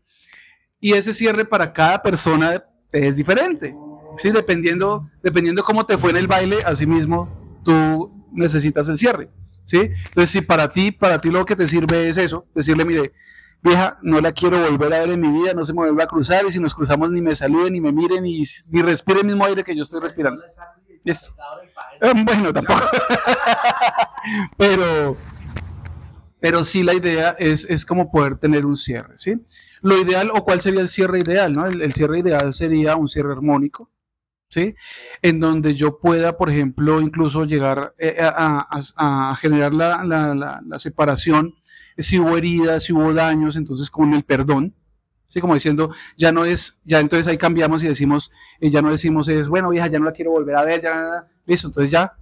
Y ese cierre para cada persona es diferente, ¿sí? Dependiendo, dependiendo cómo te fue en el baile, así mismo tú necesitas el cierre, ¿sí? Entonces, si para ti, para ti lo que te sirve es eso, decirle, mire, vieja, no la quiero volver a ver en mi vida, no se me vuelva a cruzar, y si nos cruzamos ni me saluden, ni me miren, ni, ni respire el mismo aire que yo estoy respirando. Eh, bueno, tampoco. pero, pero sí la idea es, es como poder tener un cierre, ¿sí? Lo ideal, o cuál sería el cierre ideal, ¿no? El, cierre ideal sería un cierre armónico, ¿sí? En donde yo pueda, por ejemplo, incluso llegar eh, a, a, generar la, la, la separación si hubo heridas, si hubo daños, entonces con el perdón, ¿sí? como diciendo, ya no es, ya entonces ahí cambiamos y decimos, ya no decimos es, bueno vieja, ya no la quiero volver a ver, ya, listo, entonces ya,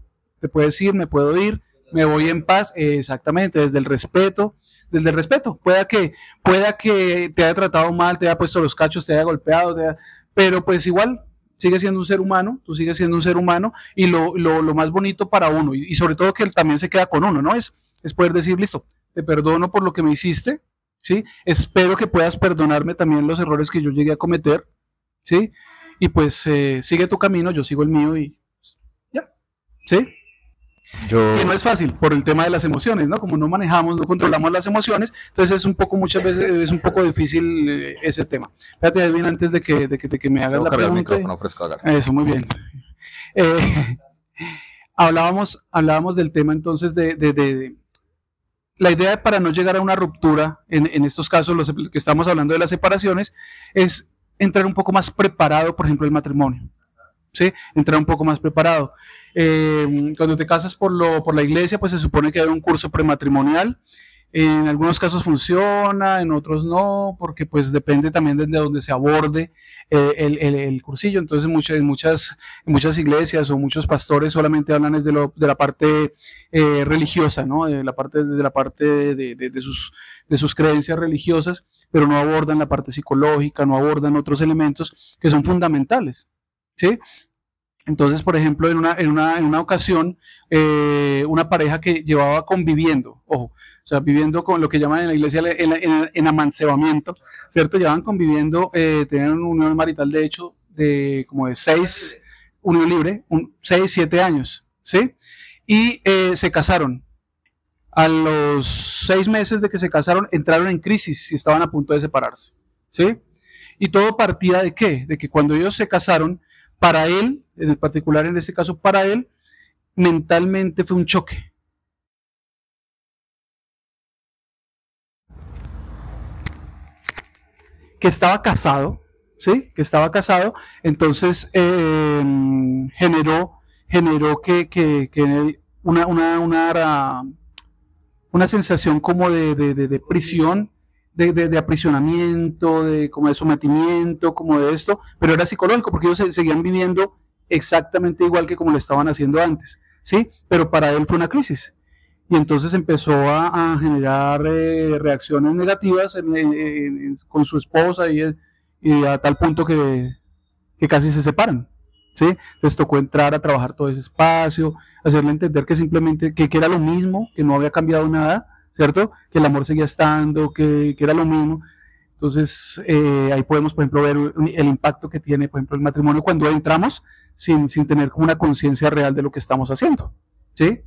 te puedes ir, me puedo ir, me voy en paz, exactamente, desde el respeto, desde el respeto, pueda que, pueda que te haya tratado mal, te haya puesto los cachos, te haya golpeado, te haya, pero pues igual, sigue siendo un ser humano, tú sigues siendo un ser humano, y lo, lo, lo más bonito para uno, y, y, sobre todo que él también se queda con uno, ¿no? Es, es poder decir, listo, te perdono por lo que me hiciste, ¿sí? Espero que puedas perdonarme también los errores que yo llegué a cometer, ¿sí? Y pues eh, sigue tu camino, yo sigo el mío y ya, ¿sí?
Yo...
Que no es fácil por el tema de las emociones, ¿no? Como no manejamos, no controlamos las emociones, entonces es un poco, muchas veces es un poco difícil eh, ese tema. Espérate bien antes de que, de que, de que me hagas la pregunta. Eso, muy bien. Eh, hablábamos, hablábamos del tema entonces de, de, de la idea para no llegar a una ruptura, en, en, estos casos los que estamos hablando de las separaciones, es entrar un poco más preparado, por ejemplo, el matrimonio. ¿sí? Entrar un poco más preparado. Eh, cuando te casas por, lo, por la iglesia, pues se supone que hay un curso prematrimonial. En algunos casos funciona, en otros no, porque pues depende también de donde se aborde eh, el, el, el, cursillo. Entonces muchas, muchas, muchas iglesias o muchos pastores solamente hablan de, lo, de la parte eh, religiosa, ¿no? de la parte, de, la parte de, de, de, sus, de sus creencias religiosas, pero no abordan la parte psicológica, no abordan otros elementos que son fundamentales. ¿sí? Entonces, por ejemplo, en una, en una, en una ocasión, eh, una pareja que llevaba conviviendo, ojo, o sea, viviendo con lo que llaman en la iglesia en, en, en amancebamiento, ¿cierto? Llevaban conviviendo, eh, tenían una unión marital de hecho de como de seis, unión libre, un, seis, siete años, ¿sí? Y eh, se casaron. A los seis meses de que se casaron, entraron en crisis y estaban a punto de separarse, ¿sí? Y todo partía de qué? De que cuando ellos se casaron, para él, en particular en este caso para él, mentalmente fue un choque. Que estaba casado, ¿sí? Que estaba casado, entonces eh, generó, generó que, que, que una, una, una, una, sensación como de, de, de, de prisión, de, aprisionamiento, de como de sometimiento, como de esto, pero era psicológico porque ellos se, seguían viviendo exactamente igual que como lo estaban haciendo antes, ¿sí? Pero para él fue una crisis. Y entonces empezó a, generar eh, reacciones negativas en, con su esposa y, a tal punto que, que casi se separan, ¿sí? Entonces tocó entrar a trabajar todo ese espacio, hacerle entender que simplemente, que, que era lo mismo, que no había cambiado nada, ¿cierto? Que el amor seguía estando, que, que era lo mismo. Entonces, eh, ahí podemos, por ejemplo, ver el impacto que tiene, por ejemplo, el matrimonio cuando entramos sin, sin tener como una conciencia real de lo que estamos haciendo. ¿Sí?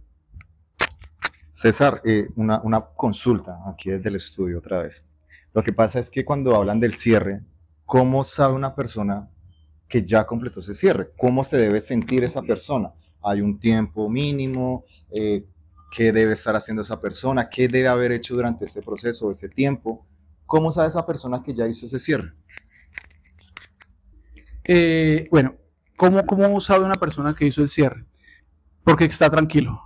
César, eh, una, consulta aquí desde el estudio otra vez. Lo que pasa es que cuando hablan del cierre, ¿cómo sabe una persona que ya completó ese cierre? ¿Cómo se debe sentir esa persona? ¿Hay un tiempo mínimo? Eh, qué debe estar haciendo esa persona, qué debe haber hecho durante este proceso, ese tiempo. ¿Cómo sabe esa persona que ya hizo ese cierre?
Eh, bueno, ¿cómo, ¿cómo sabe una persona que hizo el cierre? Porque está tranquilo,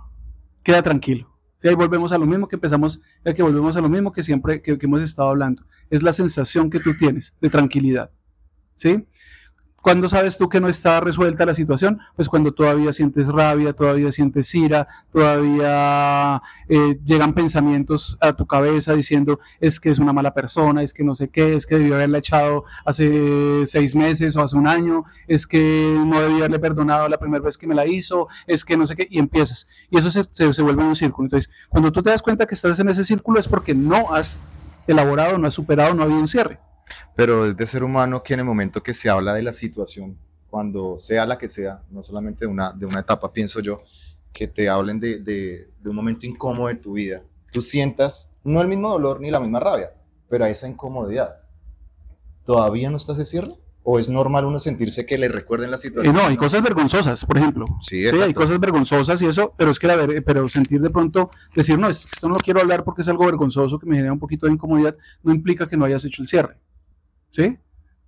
queda tranquilo. Si ahí volvemos a lo mismo que empezamos, que volvemos a lo mismo que siempre que hemos estado hablando. Es la sensación que tú tienes de tranquilidad. ¿Sí? ¿Cuándo sabes tú que no está resuelta la situación? Pues cuando todavía sientes rabia, todavía sientes ira, todavía eh, llegan pensamientos a tu cabeza diciendo es que es una mala persona, es que no sé qué, es que debió haberla echado hace seis meses o hace un año, es que no debía haberle perdonado la primera vez que me la hizo, es que no sé qué, y empiezas. Y eso se, se, se vuelve un círculo. Entonces, cuando tú te das cuenta que estás en ese círculo es porque no has elaborado, no has superado, no ha habido un cierre.
Pero es de ser humano que en el momento que se habla de la situación, cuando sea la que sea, no solamente de una, de una etapa, pienso yo, que te hablen de, de, de un momento incómodo de tu vida, tú sientas no el mismo dolor ni la misma rabia, pero esa incomodidad. ¿Todavía no estás de cierre? ¿O es normal uno sentirse que le recuerden la
Eh,
situación?
no, hay cosas vergonzosas, por ejemplo.
Sí,
hay cosas vergonzosas y eso, pero es que la ver- pero sentir de pronto, decir, no, esto no lo quiero hablar porque es algo vergonzoso que me genera un poquito de incomodidad, no implica que no hayas hecho el cierre. ¿Sí?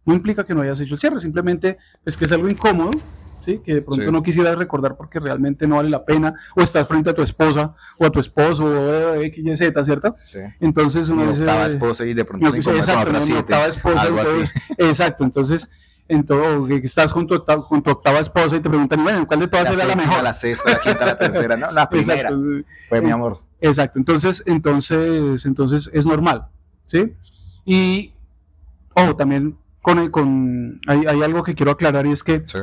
No implica que no hayas hecho el cierre, simplemente es que es algo incómodo, ¿sí? Que de pronto
Sí.
no quisieras recordar porque realmente no vale la pena, o estás frente a tu esposa, o a tu esposo, o X, Y, Z, ¿cierto?
Sí.
Entonces uno
Mi
dice,
octava esposa y de pronto
no,
se
exacto, no,
siete,
octava esposa,
algo así.
entonces, exacto, entonces, en todo, que estás con tu, octava, con tu octava esposa y te preguntan, bueno, ¿cuál de todas
La
era la mejor?
la sexta, la quinta, la tercera, no, la primera.
Exacto,
Fue mi
Eh,
amor.
Exacto, entonces, entonces, entonces es normal, ¿sí? Y, ojo, también con, el- con hay, hay algo que quiero aclarar y es que
Sí.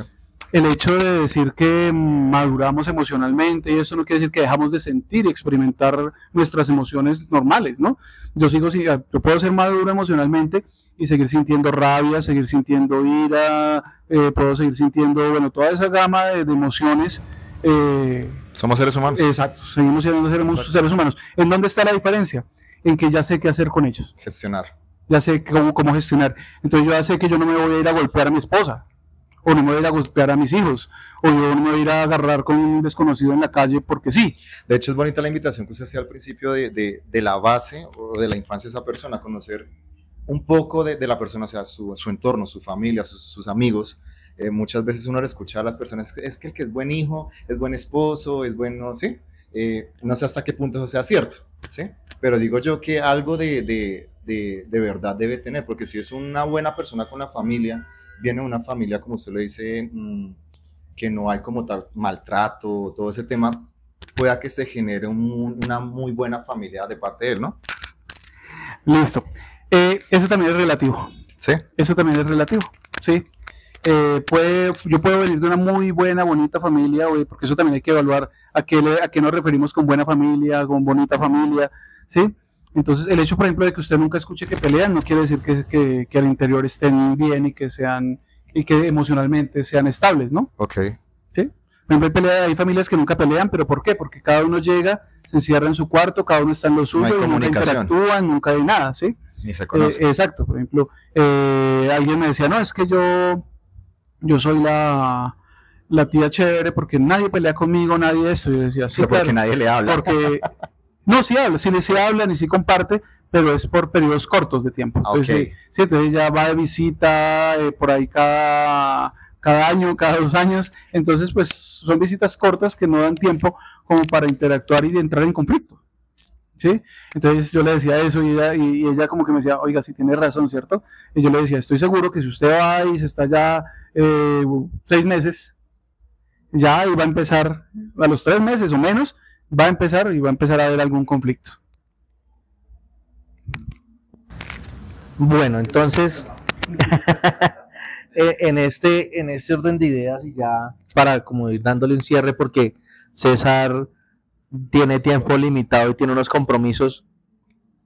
el hecho de decir que maduramos emocionalmente y eso no quiere decir que dejamos de sentir y experimentar nuestras emociones normales, ¿no? Yo sigo, si- yo puedo ser maduro emocionalmente y seguir sintiendo rabia, seguir sintiendo ira, eh, puedo seguir sintiendo, bueno, toda esa gama de, de emociones. eh,
Somos seres humanos.
exacto, seguimos siendo seres, seres humanos. ¿En dónde está la diferencia? En que ya sé qué hacer con ellos
Gestionar.
Ya sé cómo, cómo gestionar. Entonces yo ya sé que yo no me voy a ir a golpear a mi esposa, o no me voy a ir a golpear a mis hijos, o yo no me voy a ir a agarrar con un desconocido en la calle porque sí.
De hecho, es bonita la invitación que usted hacía al principio de, de, de la base o de la infancia de esa persona, conocer un poco de, de la persona, o sea, su, su entorno, su familia, sus, amigos. Eh, muchas veces uno le escucha a las personas, "Es que- es que el que es buen hijo, es buen esposo, es bueno, ¿sí? Eh, no sé hasta qué punto eso sea cierto, ¿sí? Pero digo yo que algo de, de, de, de verdad debe tener, porque si es una buena persona con la familia, viene una familia, como usted lo dice, mm, que no hay como tal maltrato, todo ese tema, pueda que se genere un- una muy buena familia de parte de él, ¿no?
Listo. Eh, eso también es relativo.
Sí.
Eso también es relativo, ¿sí? Eh, puede, yo puedo venir de una muy buena, bonita familia, porque eso también hay que evaluar a qué, le- a qué nos referimos con buena familia, con bonita familia, ¿sí? Entonces, el hecho, por ejemplo, de que usted nunca escuche que pelean, no quiere decir que, que, que al interior estén bien y que sean, y que emocionalmente sean estables, ¿no?
Ok.
¿sí? Por ejemplo, hay, pelea- hay familias que nunca pelean, pero ¿por qué? Porque cada uno llega, se encierra en su cuarto, cada uno está en lo suyo, nunca interactúan, nunca hay nada, ¿sí?
Ni se
Eh,
conoce.
exacto, por ejemplo, eh, alguien me decía, no, es que yo, yo soy la, la tía chévere porque nadie pelea conmigo, nadie eso, y yo decía, sí,
Pero porque
claro,
nadie le habla.
porque, no, sí habla, sí, sí hablan y sí comparte, pero es por periodos cortos de tiempo.
Ah,
Entonces, sí, entonces ella va de visita eh, por ahí cada, cada año, cada dos años, entonces pues son visitas cortas que no dan tiempo como para interactuar y entrar en conflicto. ¿Sí? Entonces yo le decía eso y ella, y ella como que me decía, oiga, si tiene razón, ¿cierto? Y yo le decía, estoy seguro que si usted va y se está ya eh, seis meses, ya y va a empezar, a los tres meses o menos, va a empezar y va a empezar a haber algún conflicto.
Bueno, entonces, eh, en este, en este orden de ideas y ya para como ir dándole un cierre porque César tiene tiempo limitado y tiene unos compromisos,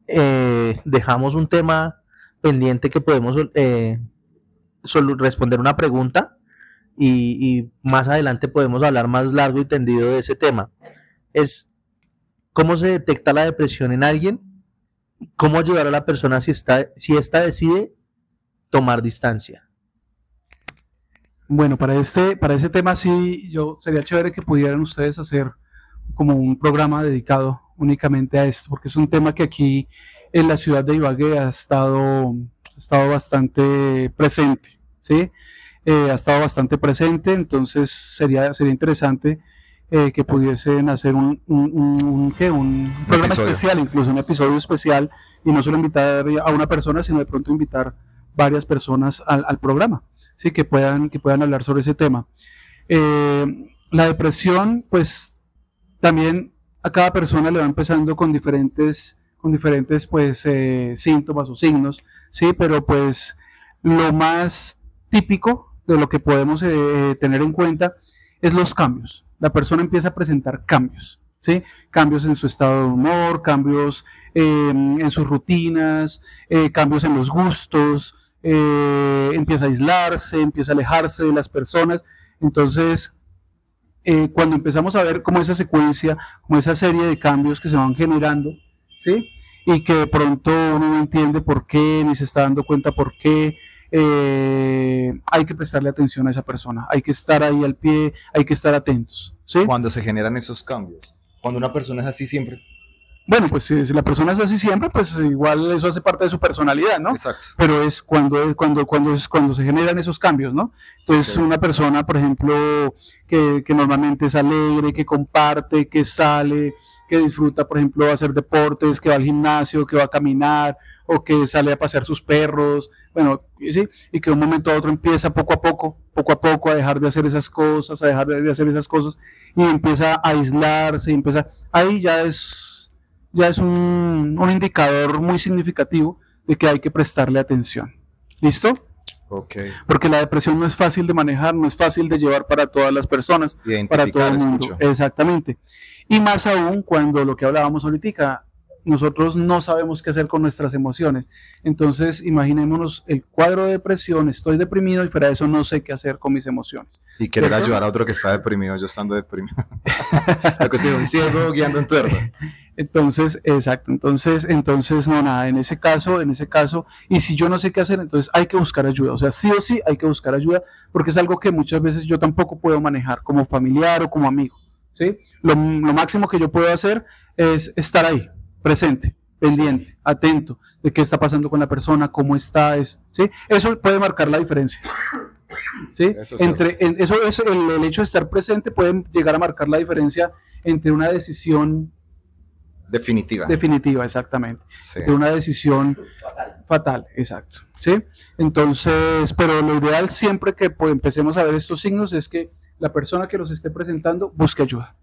eh, dejamos un tema pendiente que podemos eh, responder una pregunta y más adelante podemos hablar más largo y tendido de ese tema. Es cómo se detecta la depresión en alguien cómo ayudar a la persona si está si ésta decide tomar distancia.
Bueno, para este, para ese tema sí, yo sería chévere que pudieran ustedes hacer como un programa dedicado únicamente a esto, porque es un tema que aquí en la ciudad de Ibagué ha estado, ha estado bastante presente, ¿sí? Eh, ha estado bastante presente, entonces sería, sería interesante eh, que pudiesen hacer un, un, un- un- ¿qué? un programa
episodio.
especial, incluso un episodio especial, y no solo invitar a una persona, sino de pronto invitar varias personas al, al programa. sí, que puedan, que puedan hablar sobre ese tema. Eh, la depresión, pues también a cada persona le va empezando con diferentes, con diferentes pues eh, síntomas o signos, sí, pero pues lo más típico de lo que podemos eh, tener en cuenta es los cambios. La persona empieza a presentar cambios, ¿sí? Cambios en su estado de humor, cambios em, en sus rutinas, eh, cambios en los gustos, eh, empieza a aislarse, empieza a alejarse de las personas. Entonces, cuando empezamos a ver como esa secuencia, como esa serie de cambios que se van generando, ¿sí? Y que de pronto uno no entiende por qué, ni se está dando cuenta por qué, eh, hay que prestarle atención a esa persona, hay que estar ahí al pie, hay que estar atentos. ¿sí?
Cuando se generan esos cambios, cuando una persona es así siempre.
Bueno, pues si, la persona es así siempre, pues igual eso hace parte de su personalidad, ¿no?
Exacto.
Pero es cuando, cuando, cuando, es, cuando se generan esos cambios, ¿no? Entonces, una persona, por ejemplo, que, que normalmente es alegre, que comparte, que sale, que disfruta, por ejemplo, hacer deportes, que va al gimnasio, que va a caminar, o que sale a pasear sus perros, bueno, ¿sí? y que de un momento a otro empieza poco a poco, poco a poco a dejar de hacer esas cosas, a dejar de hacer esas cosas, y empieza a aislarse, y empieza, ahí ya es, ya es un, un indicador muy significativo de que hay que prestarle atención. ¿Listo?
Okay.
Porque la depresión no es fácil de manejar, no es fácil de llevar para todas las personas, para todo el mundo. Exactamente. Y más aún cuando lo que hablábamos ahorita, nosotros no sabemos qué hacer con nuestras emociones. Entonces, imaginémonos el cuadro de depresión, estoy deprimido y fuera de eso no sé qué hacer con mis emociones.
Y querer ayudar a otro que está deprimido, yo estando deprimido. La cuestión un ciego guiando en tuerto.
Entonces, exacto, entonces, entonces, no, nada, en ese caso, en ese caso, y si yo no sé qué hacer, entonces hay que buscar ayuda, o sea, sí o sí hay que buscar ayuda, porque es algo que muchas veces yo tampoco puedo manejar como familiar o como amigo, ¿sí? Lo, lo máximo que yo puedo hacer es estar ahí, presente, pendiente, atento de qué está pasando con la persona, cómo está, eso, ¿sí? Eso puede marcar la diferencia. ¿Sí? Eso, entre, eso es el, hecho de estar presente puede llegar a marcar la diferencia entre una decisión
definitiva.
Definitiva, exactamente. De una decisión fatal. fatal, exacto. ¿Sí? Entonces, pero lo ideal siempre que pues, empecemos a ver estos signos es que la persona que los esté presentando busque ayuda.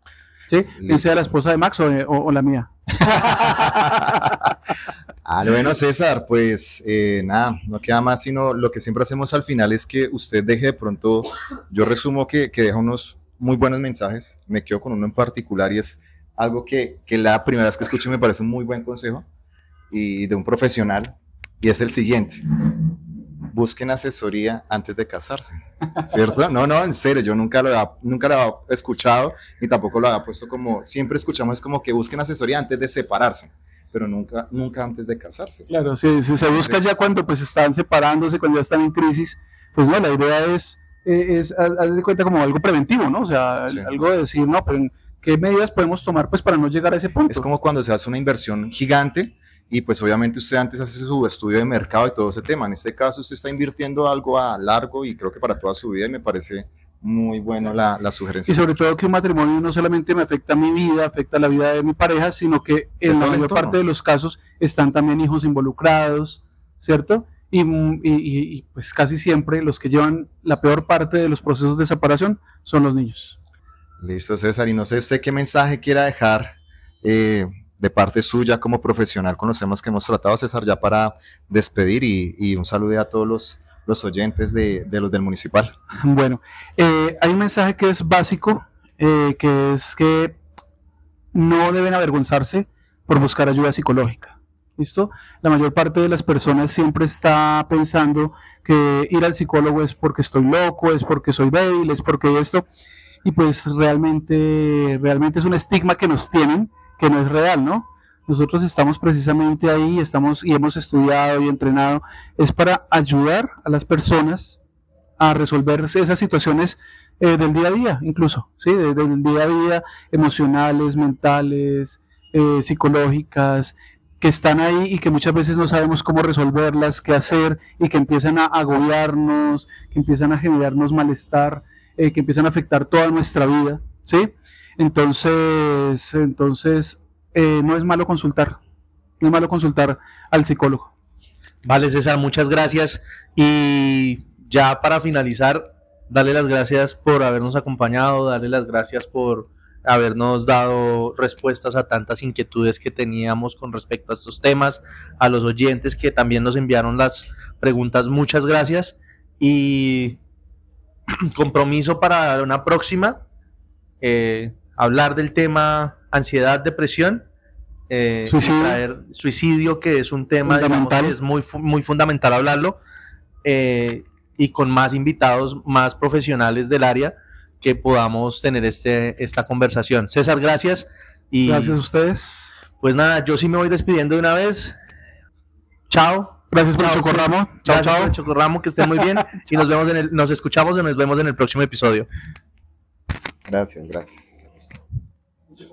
¿Sí? Que sea la esposa de Max o, la mía.
ah, bueno, César, pues eh, nada, no queda más sino lo que siempre hacemos al final es que usted deje de pronto, yo resumo que, que deja unos muy buenos mensajes, me quedo con uno en particular y es algo que, que la primera vez que escuché me parece un muy buen consejo y de un profesional y es el siguiente busquen asesoría antes de casarse, ¿cierto? No, no, en serio, yo nunca lo, he, nunca lo he escuchado ni tampoco lo había puesto como, siempre escuchamos como que busquen asesoría antes de separarse, pero nunca, nunca antes de casarse.
Claro, si, se busca ya cuando pues están separándose, cuando ya están en crisis, pues no, la idea es, eh, es, de cuenta como algo preventivo, ¿no? O sea, algo de decir, no, pero ¿qué medidas podemos tomar pues para no llegar a ese punto?
Es como cuando se hace una inversión gigante, y pues obviamente usted antes hace su estudio de mercado y todo ese tema. En este caso usted está invirtiendo algo a largo y creo que para toda su vida y me parece muy bueno la, la sugerencia.
Y sobre todo que un matrimonio no solamente me afecta a mi vida, afecta a la vida de mi pareja, sino que en la mayor parte de los casos están también hijos involucrados, ¿cierto? Y, y, y, pues casi siempre los que llevan la peor parte de los procesos de separación son los niños.
Listo, César. Y no sé usted qué mensaje quiera dejar eh, de parte suya como profesional con los temas que hemos tratado, César, ya para despedir y, un saludo a todos los, los oyentes de, los del municipal.
Bueno, eh, hay un mensaje que es básico, eh, que es que no deben avergonzarse por buscar ayuda psicológica. ¿Listo? La mayor parte de las personas siempre está pensando que ir al psicólogo es porque estoy loco, es porque soy débil, es porque esto, y pues realmente, realmente es un estigma que nos tienen que no es real, ¿no? Nosotros estamos precisamente ahí, estamos y hemos estudiado y entrenado, es para ayudar a las personas a resolver esas situaciones eh, del día a día, incluso, ¿sí? del día a día, emocionales, mentales, eh, psicológicas, que están ahí y que muchas veces no sabemos cómo resolverlas, qué hacer y que empiezan a agobiarnos, que empiezan a generarnos malestar, eh, que empiezan a afectar toda nuestra vida, ¿sí? Entonces, entonces eh, no es malo consultar, no es malo consultar al psicólogo.
Vale, César, muchas gracias. Y ya para finalizar, darle las gracias por habernos acompañado, darle las gracias por habernos dado respuestas a tantas inquietudes que teníamos con respecto a estos temas, a los oyentes que también nos enviaron las preguntas, muchas gracias y compromiso para una próxima, eh, hablar del tema ansiedad, depresión, eh,
Suicidio.
traer suicidio, que es un tema digamos,
Fundamental.
que es muy, muy fundamental hablarlo, eh, y con más invitados, más profesionales del área, que podamos tener este, esta conversación. César, gracias. Y
Gracias a ustedes.
pues nada, yo sí me voy despidiendo de una vez. Chao.
Gracias por el chocorramo. Chao,
por
chao.
el chocorramo, que estén muy bien. y nos vemos en el, nos escuchamos y nos vemos en el próximo episodio.
Gracias, gracias.